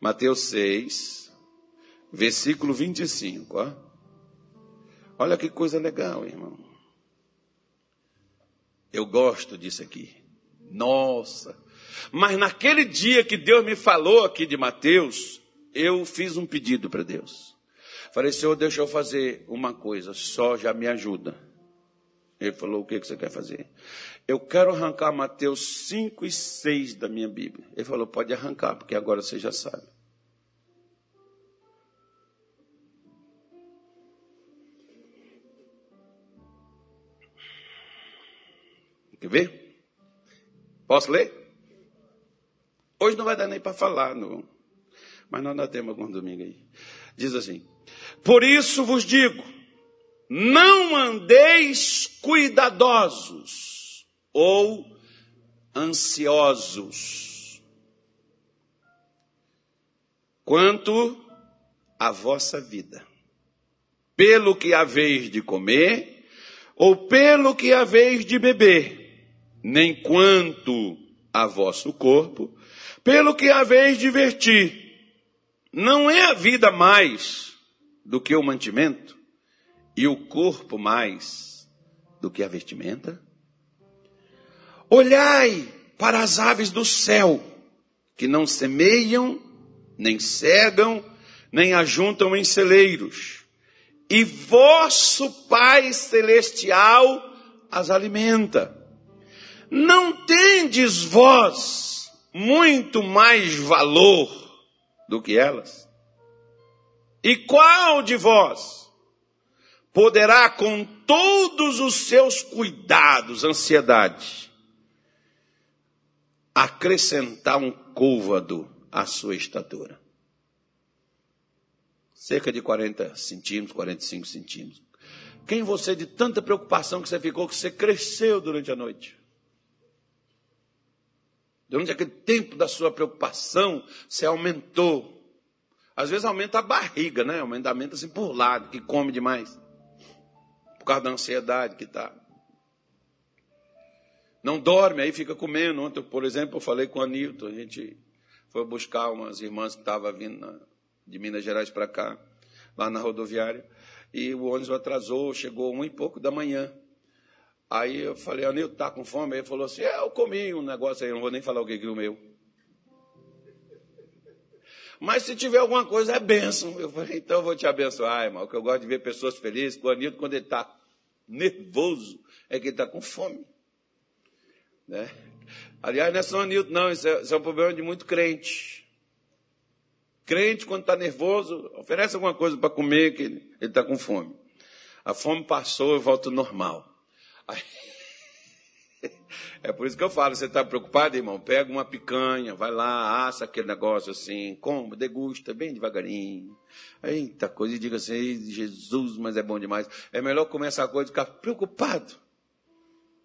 Mateus 6, versículo 25. Ó. Olha que coisa legal, irmão. Eu gosto disso aqui. Nossa. Mas naquele dia que Deus me falou aqui de Mateus, eu fiz um pedido para Deus. Falei, Senhor, deixa eu fazer uma coisa, só já me ajuda. Ele falou, o que, que você quer fazer? Eu quero arrancar Mateus 5 e 6 da minha Bíblia. Ele falou, pode arrancar, porque agora você já sabe. Quer ver? Posso ler? Hoje não vai dar nem para falar, não. mas nós ainda temos algum domingo aí. Diz assim: Por isso vos digo, não andeis cuidadosos ou ansiosos quanto à vossa vida, pelo que haveis de comer ou pelo que haveis de beber, nem quanto a vosso corpo, pelo que haveis de vestir. Não é a vida mais do que o mantimento? e o corpo mais do que a vestimenta? Olhai para as aves do céu, que não semeiam, nem cegam, nem ajuntam em celeiros, e vosso Pai celestial as alimenta. Não tendes vós muito mais valor do que elas? E qual de vós poderá com todos os seus cuidados, ansiedade, acrescentar um côvado à sua estatura? Cerca de 40 centímetros, 45 centímetros. Quem você, de tanta preocupação que você ficou, que você cresceu durante a noite? Durante aquele tempo da sua preocupação, você aumentou. Às vezes aumenta a barriga, né? Aumenta, aumenta assim por lado, que come demais. Por causa da ansiedade que está. Não dorme, aí fica comendo. Ontem, por exemplo, eu falei com a Nilton, a gente foi buscar umas irmãs que estavam vindo de Minas Gerais para cá, lá na rodoviária e o ônibus atrasou, chegou um e pouco da manhã. Aí eu falei, Anil, tá com fome? Ele falou assim, é, eu comi um negócio aí, não vou nem falar o que é o meu. Mas se tiver alguma coisa, é bênção. Eu falei, então eu vou te abençoar, irmão, que eu gosto de ver pessoas felizes. O Anilton, quando ele está nervoso, é que ele está com fome. Né? Aliás, não é só Anilton, não, isso é, isso é um problema de muito crente. Crente, quando está nervoso, oferece alguma coisa para comer, que ele está com fome. A fome passou e volta ao normal. Aí... É por isso que eu falo, você está preocupado, irmão? Pega uma picanha, vai lá, assa aquele negócio assim, come, degusta bem devagarinho. Eita coisa, e diga assim, Jesus, mas é bom demais. É melhor comer essa coisa e ficar preocupado.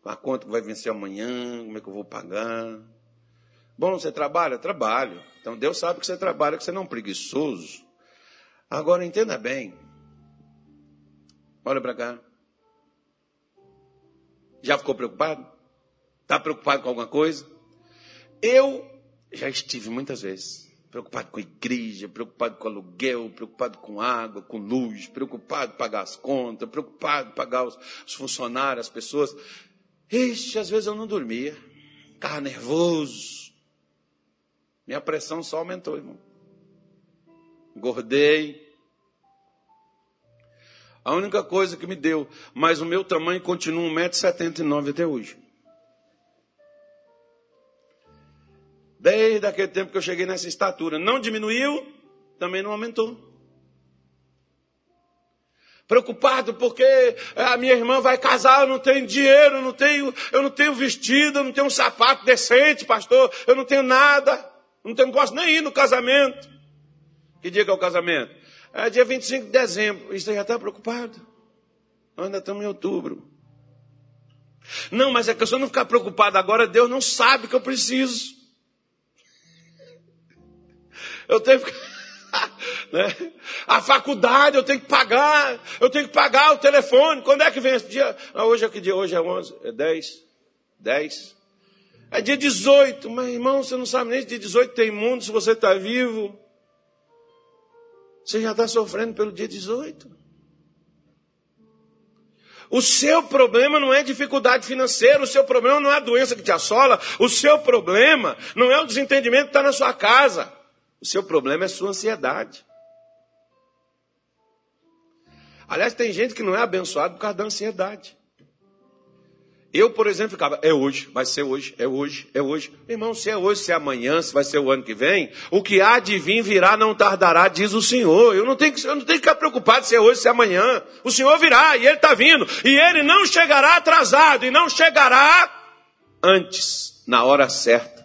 Com a conta que vai vencer amanhã, como é que eu vou pagar. Bom, você trabalha? Trabalho. Então Deus sabe que você trabalha, que você não é um preguiçoso. Agora entenda bem. Olha para cá. Já ficou preocupado? Está preocupado com alguma coisa? Eu já estive muitas vezes preocupado com a igreja, preocupado com aluguel, preocupado com água, com luz, preocupado em pagar as contas, preocupado em pagar os, os funcionários, as pessoas. Ixi, às vezes eu não dormia, ficava nervoso, minha pressão só aumentou, irmão. Engordei. A única coisa que me deu, mas o meu tamanho continua 1,79m até hoje. Desde aquele tempo que eu cheguei nessa estatura. Não diminuiu, também não aumentou. Preocupado porque a minha irmã vai casar, eu não tenho dinheiro, eu não tenho, eu não tenho vestido, eu não tenho um sapato decente, pastor, eu não tenho nada. Não, tenho, não posso nem ir no casamento. Que dia que é o casamento? É dia 25 de dezembro. Você já está preocupado? Ainda estamos em outubro. Não, mas é que eu só não ficar preocupado agora, Deus não sabe que eu preciso. Eu tenho que. né? A faculdade eu tenho que pagar, eu tenho que pagar o telefone. Quando é que vem esse dia? Ah, hoje é que dia? Hoje é 11, é 10, 10. É dia 18, mas irmão, você não sabe nem se dia 18 tem mundo, se você está vivo. Você já está sofrendo pelo dia 18. O seu problema não é dificuldade financeira, o seu problema não é a doença que te assola, o seu problema não é o desentendimento que está na sua casa. O seu problema é a sua ansiedade. Aliás, tem gente que não é abençoado por causa da ansiedade. Eu, por exemplo, ficava, é hoje, vai ser hoje, é hoje, é hoje. Irmão, se é hoje, se é amanhã, se vai ser o ano que vem, o que há de vir virá não tardará, diz o Senhor. Eu não tenho que, eu não tenho que ficar preocupado se é hoje, se é amanhã. O Senhor virá e Ele está vindo. E Ele não chegará atrasado e não chegará antes, na hora certa.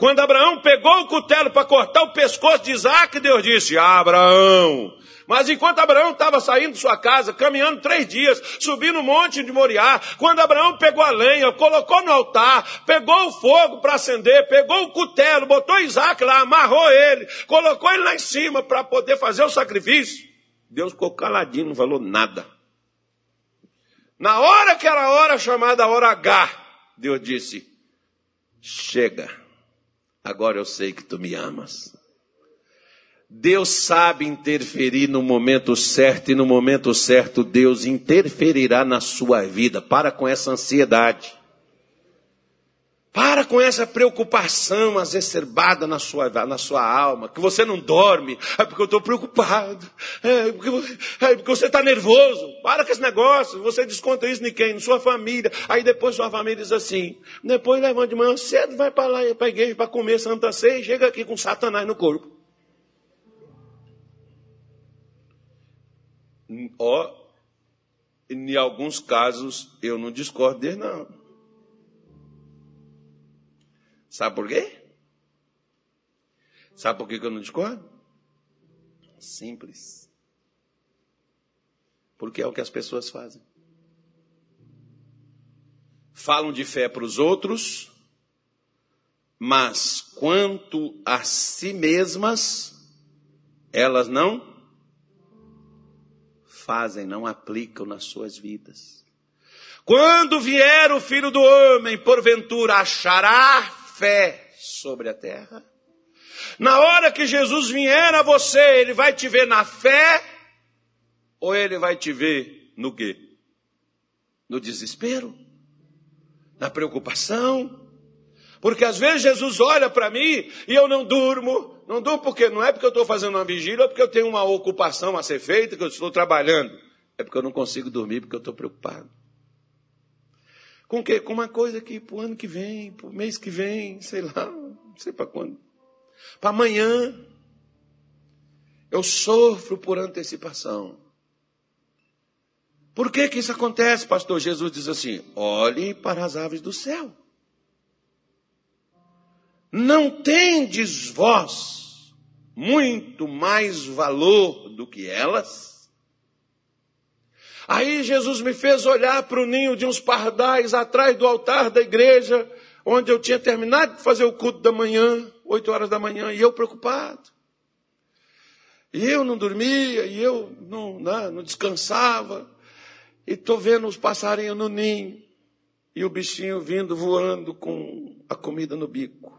Quando Abraão pegou o cutelo para cortar o pescoço de Isaac, Deus disse, Abraão, mas enquanto Abraão estava saindo de sua casa, caminhando três dias, subindo o monte de Moriá, quando Abraão pegou a lenha, colocou no altar, pegou o fogo para acender, pegou o cutelo, botou Isaac lá, amarrou ele, colocou ele lá em cima para poder fazer o sacrifício, Deus ficou caladinho, não falou nada. Na hora que era a hora chamada hora H, Deus disse: Chega, agora eu sei que tu me amas. Deus sabe interferir no momento certo e no momento certo Deus interferirá na sua vida. Para com essa ansiedade. Para com essa preocupação exacerbada na sua, na sua alma, que você não dorme, é porque eu estou preocupado, é porque, é porque você está nervoso. Para com esse negócio, você desconta isso em quem? Na sua família. Aí depois sua família diz assim, depois levanta de manhã cedo, vai para lá, para a igreja para comer Santa Ceia e chega aqui com Satanás no corpo. Ó, em alguns casos eu não discordo dele não. Sabe por quê? Sabe por que eu não discordo? Simples. Porque é o que as pessoas fazem. Falam de fé para os outros, mas quanto a si mesmas, elas não fazem, não aplicam nas suas vidas. Quando vier o filho do homem, porventura achará fé sobre a terra. Na hora que Jesus vier a você, ele vai te ver na fé ou ele vai te ver no quê? No desespero? Na preocupação? Porque às vezes Jesus olha para mim e eu não durmo. Não durmo porque não é porque eu estou fazendo uma vigília ou porque eu tenho uma ocupação a ser feita, que eu estou trabalhando. É porque eu não consigo dormir porque eu estou preocupado. Com quê? Com uma coisa que para o ano que vem, para o mês que vem, sei lá, não sei para quando. Para amanhã. Eu sofro por antecipação. Por que que isso acontece, pastor? Jesus diz assim: olhe para as aves do céu. Não tendes vós muito mais valor do que elas? Aí Jesus me fez olhar para o ninho de uns pardais atrás do altar da igreja, onde eu tinha terminado de fazer o culto da manhã, oito horas da manhã, e eu preocupado. E eu não dormia, e eu não, não, né, não descansava, e estou vendo os passarinhos no ninho, e o bichinho vindo voando com a comida no bico.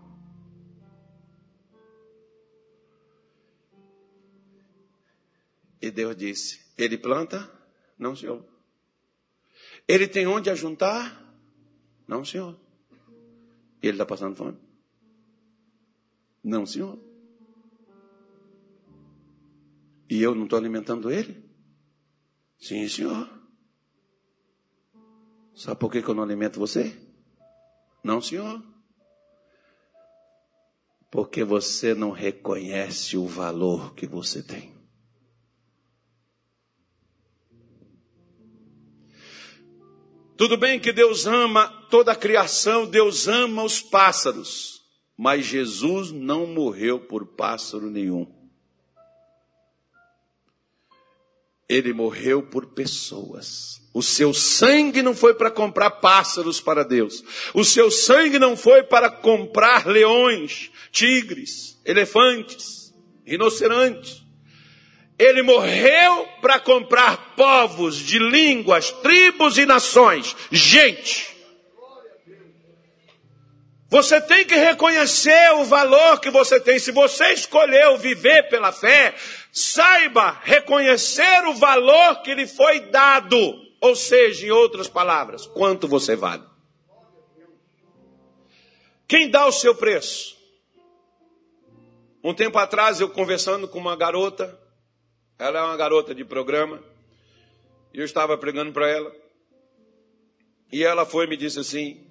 E Deus disse: Ele planta, não, senhor. Ele tem onde ajuntar? Não, senhor. Ele está passando fome? Não, senhor. E eu não estou alimentando ele? Sim, senhor. Sabe por que, eu não alimento você? Não, senhor. Porque você não reconhece o valor que você tem. Tudo bem que Deus ama toda a criação, Deus ama os pássaros, mas Jesus não morreu por pássaro nenhum. Ele morreu por pessoas. O seu sangue não foi para comprar pássaros para Deus. O seu sangue não foi para comprar leões, tigres, elefantes, rinocerontes. Ele morreu para comprar povos de línguas, tribos e nações. Gente, você tem que reconhecer o valor que você tem. Se você escolheu viver pela fé, saiba reconhecer o valor que lhe foi dado. Ou seja, em outras palavras, quanto você vale. Quem dá o seu preço? Um tempo atrás, eu conversando com uma garota, ela é uma garota de programa. E eu estava pregando para ela. E ela foi e me disse assim: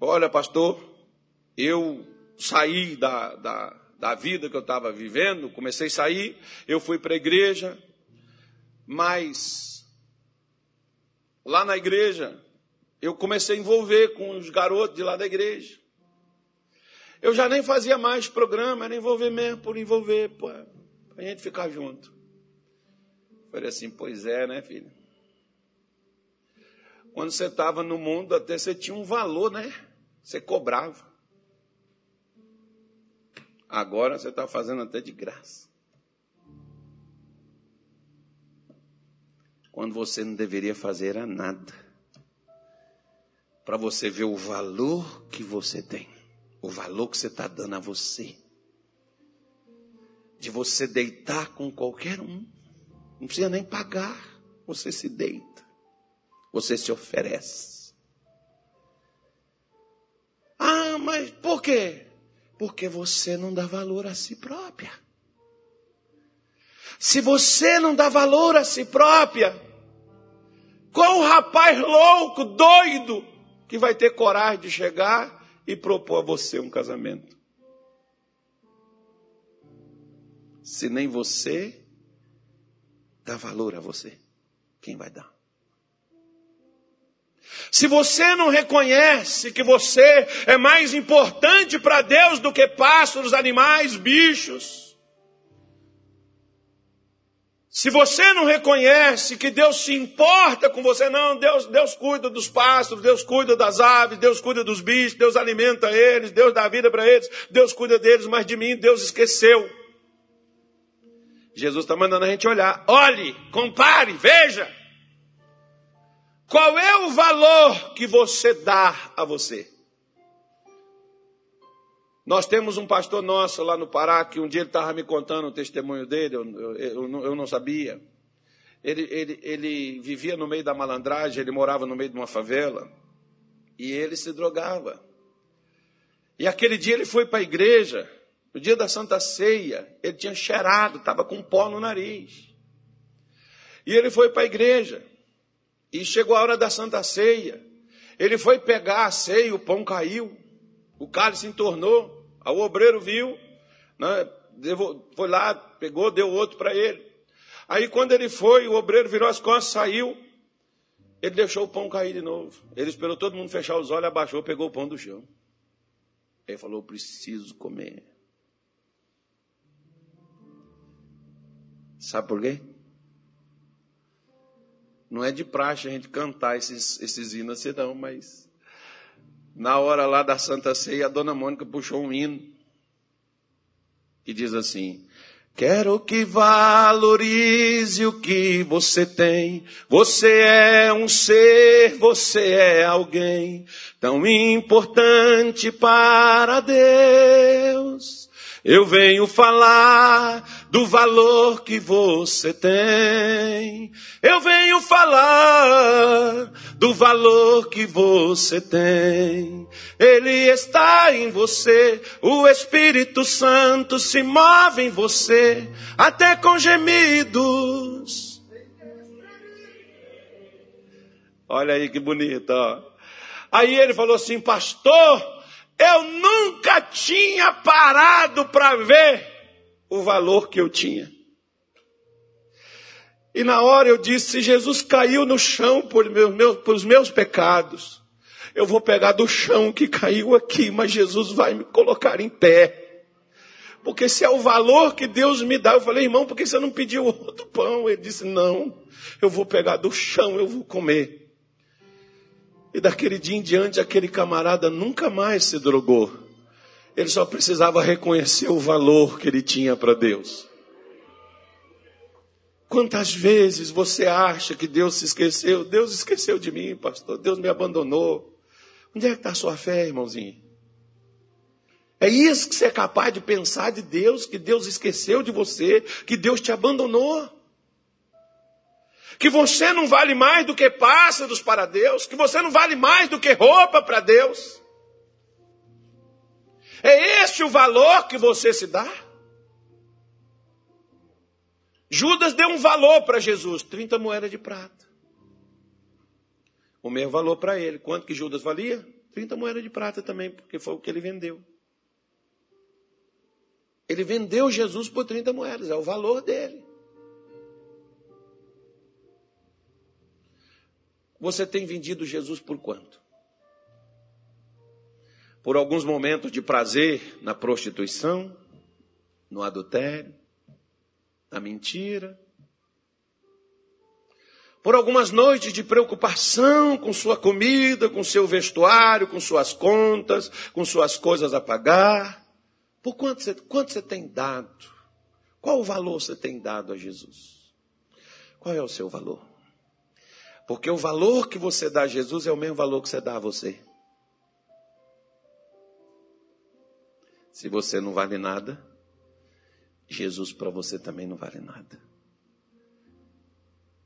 Olha, pastor, eu saí da, da, da vida que eu estava vivendo, comecei a sair, eu fui para a igreja, mas lá na igreja eu comecei a envolver com os garotos de lá da igreja. Eu já nem fazia mais programa, era envolver mesmo por envolver. Pô a gente ficar junto. Falei assim, pois é, né, filho? Quando você estava no mundo, até você tinha um valor, né? Você cobrava. Agora você está fazendo até de graça. Quando você não deveria fazer a nada. Para você ver o valor que você tem. O valor que você está dando a você de você deitar com qualquer um. Não precisa nem pagar. Você se deita. Você se oferece. mas por quê? Porque você não dá valor a si própria. Se você não dá valor a si própria, qual rapaz louco, doido, que vai ter coragem de chegar e propor a você um casamento? Se nem você dá valor a você, quem vai dar? Se você não reconhece que você é mais importante para Deus do que pássaros, animais, bichos, se você não reconhece que Deus se importa com você, não, Deus, Deus cuida dos pássaros, Deus cuida das aves, Deus cuida dos bichos, Deus alimenta eles, Deus dá vida para eles, Deus cuida deles, mas de mim Deus esqueceu. Jesus está mandando a gente olhar. Olhe, compare, veja. Qual é o valor que você dá a você? Nós temos um pastor nosso lá no Pará, que um dia ele estava me contando o testemunho dele, eu, eu, eu, não sabia. Ele, ele, ele vivia no meio da malandragem, ele morava no meio de uma favela, e ele se drogava. E aquele dia ele foi para a igreja, no dia da Santa Ceia, ele tinha cheirado, estava com pó no nariz. E ele foi para a igreja, e chegou a hora da Santa Ceia. Ele foi pegar a ceia, o pão caiu, o cálice entornou. O obreiro viu, né, foi lá, pegou, deu outro para ele. Aí quando ele foi, o obreiro virou as costas, saiu, ele deixou o pão cair de novo. Ele esperou todo mundo fechar os olhos, abaixou, pegou o pão do chão. Ele falou: preciso comer. Sabe por quê? Não é de praxe a gente cantar esses, esses hinos assim, não, mas na hora lá da Santa Ceia, a dona Mônica puxou um hino e diz assim: Quero que valorize o que você tem. Você é um ser, você é alguém tão importante para Deus. Eu venho falar do valor que você tem. Eu venho falar do valor que você tem. Ele está em você, o Espírito Santo se move em você, até com gemidos. Olha aí que bonito, ó. Aí ele falou assim, pastor, eu nunca tinha parado para ver o valor que eu tinha. E na hora eu disse: se Jesus caiu no chão por, meu, meu, por os meus pecados, eu vou pegar do chão que caiu aqui, mas Jesus vai me colocar em pé. Porque se é o valor que Deus me dá, eu falei, irmão, por que você não pediu outro pão? Ele disse: não, eu vou pegar do chão, eu vou comer. E daquele dia em diante, aquele camarada nunca mais se drogou. Ele só precisava reconhecer o valor que ele tinha para Deus. Quantas vezes você acha que Deus se esqueceu? Deus esqueceu de mim, pastor. Deus me abandonou. Onde é que está a sua fé, irmãozinho? É isso que você é capaz de pensar de Deus, que Deus esqueceu de você, que Deus te abandonou que você não vale mais do que pássaros para Deus, que você não vale mais do que roupa para Deus. É esse o valor que você se dá? Judas deu um valor para Jesus, 30 moedas de prata. O mesmo valor para ele. Quanto que Judas valia? 30 moedas de prata também, porque foi o que ele vendeu. Ele vendeu Jesus por 30 moedas, é o valor dele. Você tem vendido Jesus por quanto? Por alguns momentos de prazer na prostituição, no adultério, na mentira. Por algumas noites de preocupação com sua comida, com seu vestuário, com suas contas, com suas coisas a pagar. Por quanto você, quanto você tem dado? Qual o valor você tem dado a Jesus? Qual é o seu valor? Porque o valor que você dá a Jesus é o mesmo valor que você dá a você. Se você não vale nada, Jesus para você também não vale nada.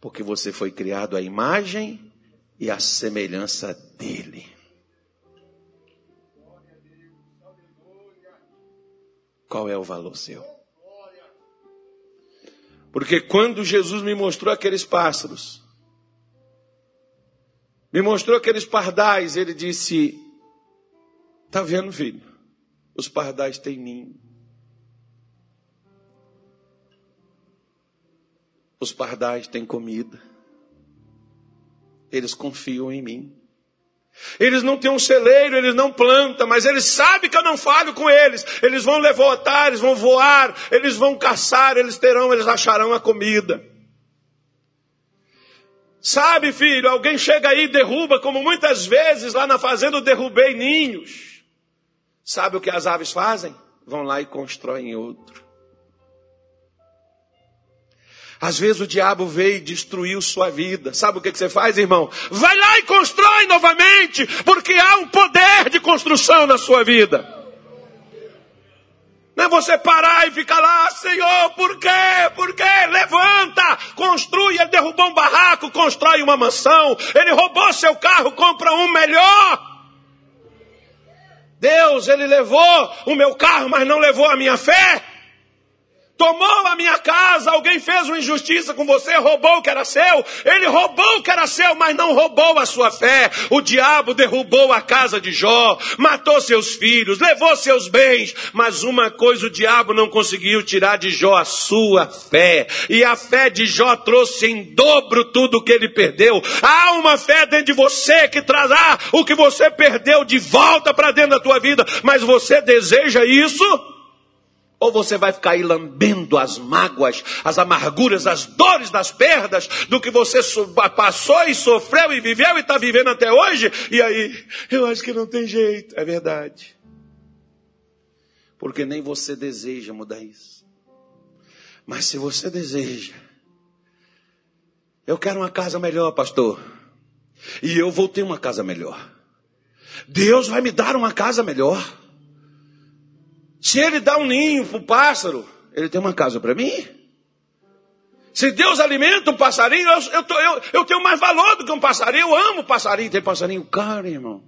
Porque você foi criado à imagem e à semelhança dele. qual é o valor seu. Porque quando Jesus me mostrou aqueles pássaros, me mostrou aqueles pardais, ele disse: Está vendo, filho? Os pardais têm ninho. Os pardais têm comida. Eles confiam em mim. Eles não têm um celeiro, eles não plantam, mas eles sabem que eu não falho com eles. Eles vão levantar, eles vão voar, eles vão caçar, eles terão, eles acharão a comida. Sabe, filho, alguém chega aí e derruba, como muitas vezes lá na fazenda eu derrubei ninhos. Sabe o que as aves fazem? Vão lá e constroem outro. Às vezes o diabo veio e destruiu sua vida. Sabe o que, você faz, irmão? Vai lá e constrói novamente, porque há um poder de construção na sua vida. Não é você parar e ficar lá, Senhor, por quê? Por quê? Levanta, construi. Ele derrubou um barraco, constrói uma mansão. Ele roubou seu carro, compra um melhor. Deus, ele levou o meu carro, mas não levou a minha fé tomou a minha casa, alguém fez uma injustiça com você, roubou o que era seu, ele roubou o que era seu, mas não roubou a sua fé. O diabo derrubou a casa de Jó, matou seus filhos, levou seus bens, mas uma coisa o diabo não conseguiu tirar de Jó, a sua fé. E a fé de Jó trouxe em dobro tudo o que ele perdeu. Há uma fé dentro de você que trará o que você perdeu de volta para dentro da tua vida, mas você deseja isso? Ou você vai ficar aí lambendo as mágoas, as amarguras, as dores das perdas do que você passou e sofreu e viveu e está vivendo até hoje? E aí, eu acho que não tem jeito. É verdade. Porque nem você deseja mudar isso. Mas se você deseja, eu quero uma casa melhor, pastor. E eu vou ter uma casa melhor. Deus vai me dar uma casa melhor. Se ele dá um ninho para o pássaro, ele tem uma casa para mim? Se Deus alimenta um passarinho, eu, eu, tô, eu, eu, tenho mais valor do que um passarinho. Eu amo passarinho. Tem passarinho caro, irmão.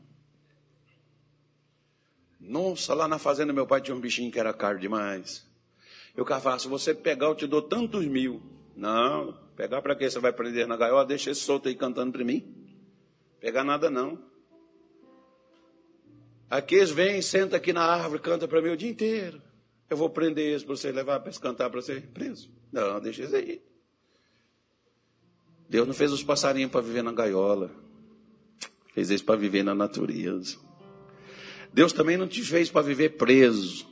Nossa, lá na fazenda meu pai tinha um bichinho que era caro demais. Eu cara se você pegar, eu te dou tantos mil. Não, pegar para quê? Você vai prender na gaiola? Deixa esse solto aí cantando para mim. Pegar nada não. Aqueles vêm, senta aqui na árvore, canta para mim o dia inteiro. Eu vou prender eles para você levar para cantar para você preso. Não, deixa eles aí. Deus não fez os passarinhos para viver na gaiola. Fez eles para viver na natureza. Deus também não te fez para viver preso.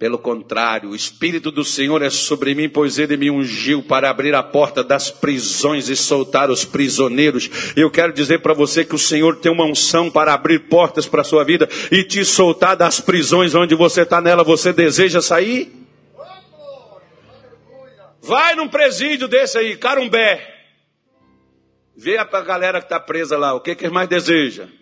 Pelo contrário, o Espírito do Senhor é sobre mim, pois ele me ungiu para abrir a porta das prisões e soltar os prisioneiros. Eu quero dizer para você que o Senhor tem uma unção para abrir portas para a sua vida e te soltar das prisões onde você está nela. Você deseja sair? Vai num presídio desse aí, Carumbé. Vê a galera que está presa lá. O que, que mais desejam?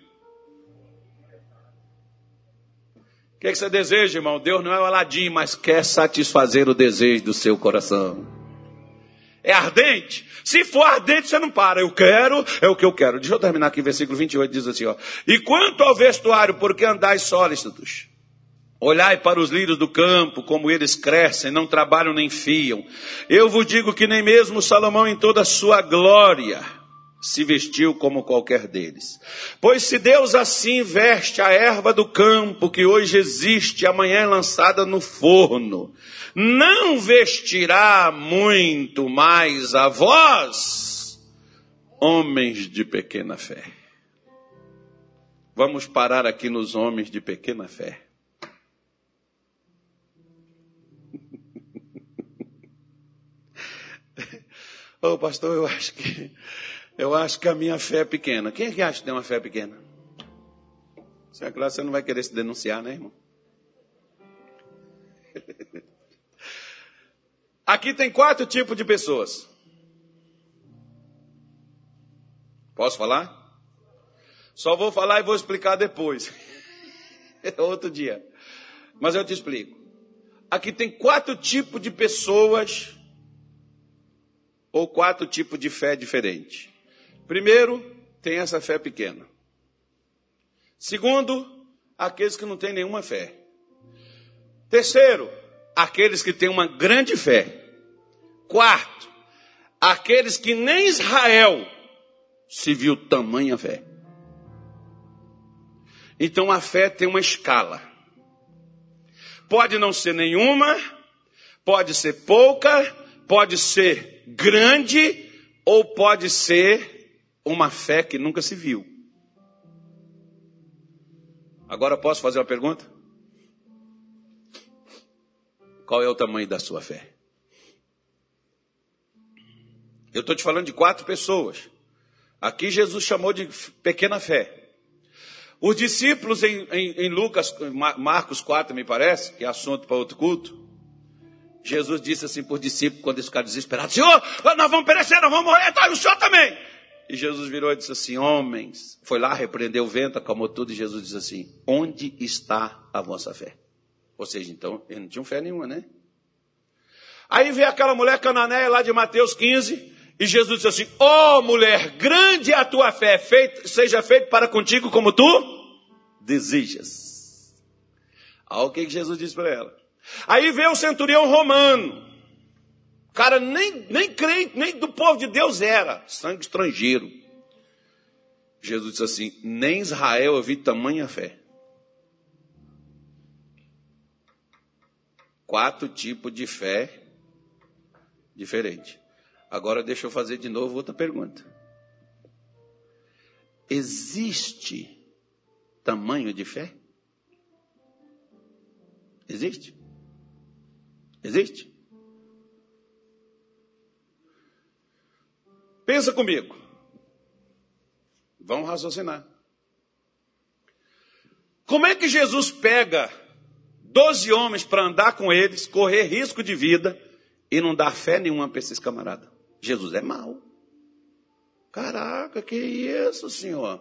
O que, é que você deseja, irmão? Deus não é o Aladim, mas quer satisfazer o desejo do seu coração. É ardente? Se for ardente, você não para. Eu quero, é o que eu quero. Deixa eu terminar aqui, versículo 28 diz assim: ó. E quanto ao vestuário, porque andais sólidos? Olhai para os lírios do campo, como eles crescem, não trabalham nem fiam. Eu vos digo que nem mesmo Salomão, em toda a sua glória, se vestiu como qualquer deles. Pois se Deus assim veste a erva do campo, que hoje existe, amanhã é lançada no forno, não vestirá muito mais a vós, homens de pequena fé. Vamos parar aqui nos homens de pequena fé. Ô oh, pastor, eu acho que eu acho que a minha fé é pequena. Quem é que acha que tem uma fé pequena? Se é claro, você não vai querer se denunciar, né, irmão? Aqui tem quatro tipos de pessoas. Posso falar? Só vou falar e vou explicar depois. Outro dia. Mas eu te explico. Aqui tem quatro tipos de pessoas ou quatro tipos de fé diferentes. Primeiro, tem essa fé pequena. Segundo, aqueles que não têm nenhuma fé. Terceiro, aqueles que têm uma grande fé. Quarto, aqueles que nem Israel se viu tamanha fé. Então a fé tem uma escala. Pode não ser nenhuma, pode ser pouca, pode ser grande, ou pode ser uma fé que nunca se viu. Agora posso fazer uma pergunta? Qual é o tamanho da sua fé? Eu estou te falando de quatro pessoas. Aqui Jesus chamou de pequena fé. Os discípulos em, em, em Lucas, Marcos 4, me parece, que é assunto para outro culto. Jesus disse assim por discípulo, quando eles ficaram desesperados: Senhor, nós vamos perecer, nós vamos morrer, tá, e o senhor também. E Jesus virou e disse assim: Homens, foi lá, repreendeu o vento, acalmou tudo, e Jesus disse assim: Onde está a vossa fé? Ou seja, então, eles não tinham fé nenhuma, né? Aí veio aquela mulher cananeia lá de Mateus 15, e Jesus disse assim: Ó oh, mulher, grande é a tua fé, feito, seja feito para contigo como tu desejas. Olha o que Jesus disse para ela. Aí veio o centurião romano. Cara nem, nem crente, nem do povo de Deus era, sangue estrangeiro. Jesus disse assim: Nem Israel eu vi tamanha fé. Quatro tipos de fé diferente. Agora deixa eu fazer de novo outra pergunta. Existe tamanho de fé? Existe? Existe? Pensa comigo. Vamos raciocinar. Como é que Jesus pega doze homens para andar com eles, correr risco de vida e não dar fé nenhuma para esses camaradas? Jesus é mau. Caraca, que isso, Senhor?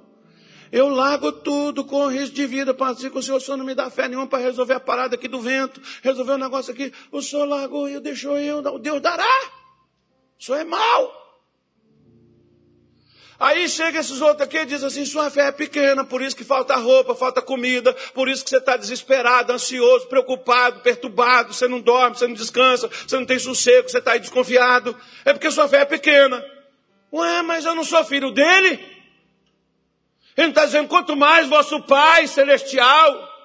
Eu largo tudo com risco de vida para dizer que o Senhor, o Senhor não me dá fé nenhuma para resolver a parada aqui do vento, resolver o um negócio aqui. O Senhor largou eu, deixou eu, Deus dará. O Senhor é mau. Aí chega esses outros aqui e diz assim: sua fé é pequena, por isso que falta roupa, falta comida, por isso que você está desesperado, ansioso, preocupado, perturbado, você não dorme, você não descansa, você não tem sossego, você está aí desconfiado. É porque sua fé é pequena. Ué, mas eu não sou filho dele? Ele está dizendo: quanto mais vosso Pai celestial.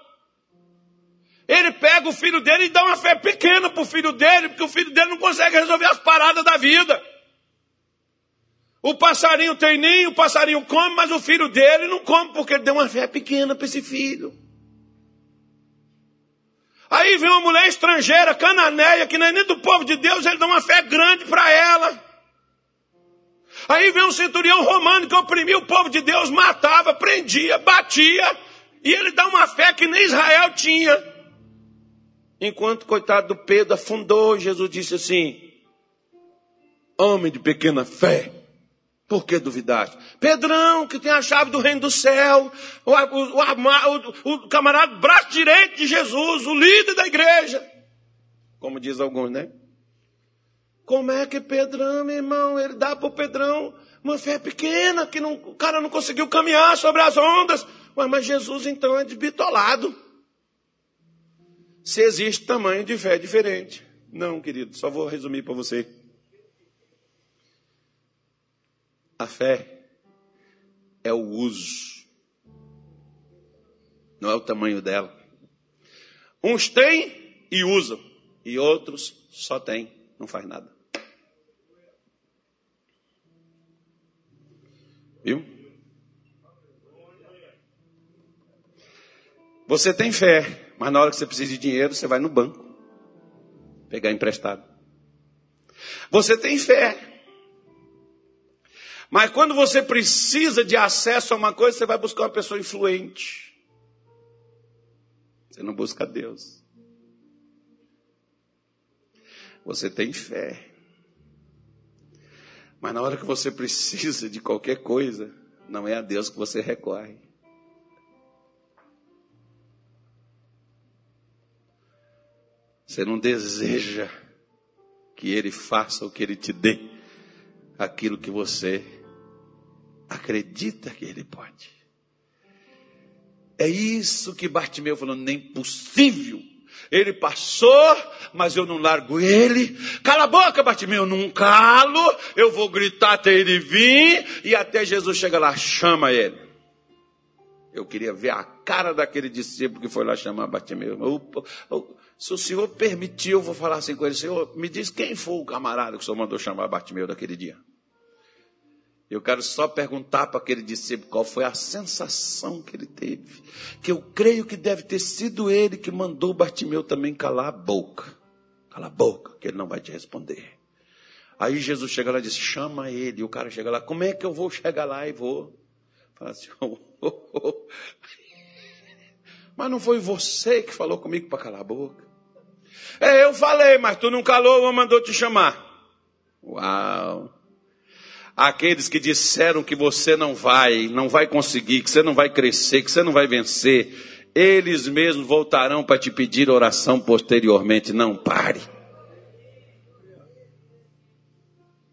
Ele pega o filho dele e dá uma fé pequena para o filho dele, porque o filho dele não consegue resolver as paradas da vida. O passarinho tem ninho, o passarinho come, mas o filho dele não come, porque ele deu uma fé pequena para esse filho. Aí vem uma mulher estrangeira, cananeia, que não é nem do povo de Deus, ele dá uma fé grande para ela. Aí vem um centurião romano que oprimia o povo de Deus, matava, prendia, batia, e ele dá uma fé que nem Israel tinha. Enquanto, coitado do Pedro, afundou, Jesus disse assim: Homem de pequena fé, por que duvidaste? Pedrão, que tem a chave do reino do céu, o, o, o, o camarada braço direito de Jesus, o líder da igreja. Como diz alguns, né? Como é que Pedrão, meu irmão, ele dá para o Pedrão uma fé pequena, que não, o cara não conseguiu caminhar sobre as ondas. Mas, Jesus então é desbitolado. Se existe tamanho de fé diferente. Não, querido, só vou resumir para você. A fé é o uso, não é o tamanho dela. Uns têm e usam, e outros só têm, não faz nada. Viu? Você tem fé, mas na hora que você precisa de dinheiro, você vai no banco pegar emprestado. Você tem fé, mas quando você precisa de acesso a uma coisa, você vai buscar uma pessoa influente. Você não busca Deus. Você tem fé. Mas na hora que você precisa de qualquer coisa, não é a Deus que você recorre. Você não deseja que Ele faça o que Ele te dê, aquilo que você acredita que Ele pode. É isso que Bartimeu falou, nem possível. Ele passou, mas eu não largo ele. Cala a boca, Bartimeu, eu não calo. Eu vou gritar até ele vir e até Jesus chegar lá, chama ele. Eu queria ver a cara daquele discípulo que foi lá chamar Bartimeu. Eu, eu, se o senhor permitir, eu vou falar assim com ele: Senhor, me diz quem foi o camarada que o senhor mandou chamar Bartimeu daquele dia. Eu quero só perguntar para aquele discípulo qual foi a sensação que ele teve. Que eu creio que deve ter sido ele que mandou Bartimeu também calar a boca. Cala a boca, que ele não vai te responder. Aí Jesus chega lá e diz: chama ele. E o cara chega lá: como é que eu vou chegar lá e vou? Fala assim: oh, oh, oh. mas não foi você que falou comigo para calar a boca? É, eu falei, mas tu não calou ou mandou te chamar. Uau! Aqueles que disseram que você não vai, não vai conseguir, que você não vai crescer, que você não vai vencer, eles mesmos voltarão para te pedir oração posteriormente. Não pare.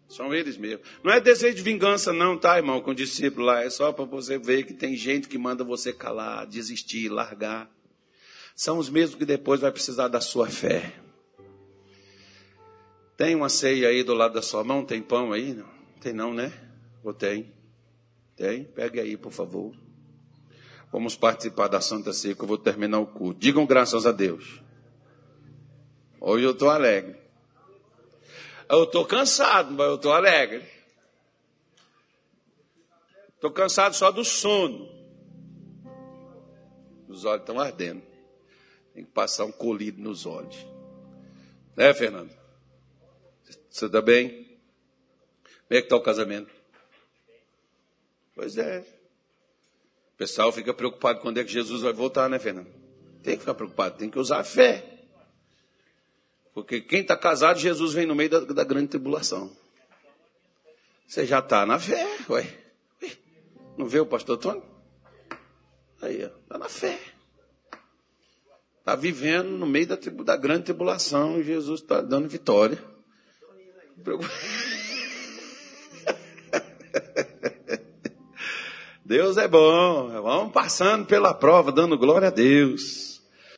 São eles mesmos. Não é desejo de vingança, não, tá, irmão, com o discípulo lá. É só para você ver que tem gente que manda você calar, desistir, largar. São os mesmos que depois vai precisar da sua fé. Tem uma ceia aí do lado da sua mão? Tem pão aí? Não? Tem não, né? Ou tem? Tem? Pegue aí, por favor. Vamos participar da Santa Ceia, que eu vou terminar o culto. Digam graças a Deus. Hoje eu estou alegre. Eu estou cansado, mas eu estou alegre. Estou cansado só do sono. Os olhos estão ardendo. Tem que passar um colírio nos olhos. Né, Fernando? Você está bem? Como é que está o casamento? Pois é. O pessoal fica preocupado quando é que Jesus vai voltar, né, Fernando? Tem que ficar preocupado, tem que usar a fé. Porque quem está casado, Jesus vem no meio da, da grande tribulação. Você já está na fé, ué. ué. Não vê o pastor Tony? Aí, está na fé. Está vivendo no meio da, da grande tribulação e Jesus está dando vitória. Deus é bom. Vamos passando pela prova, dando glória a Deus.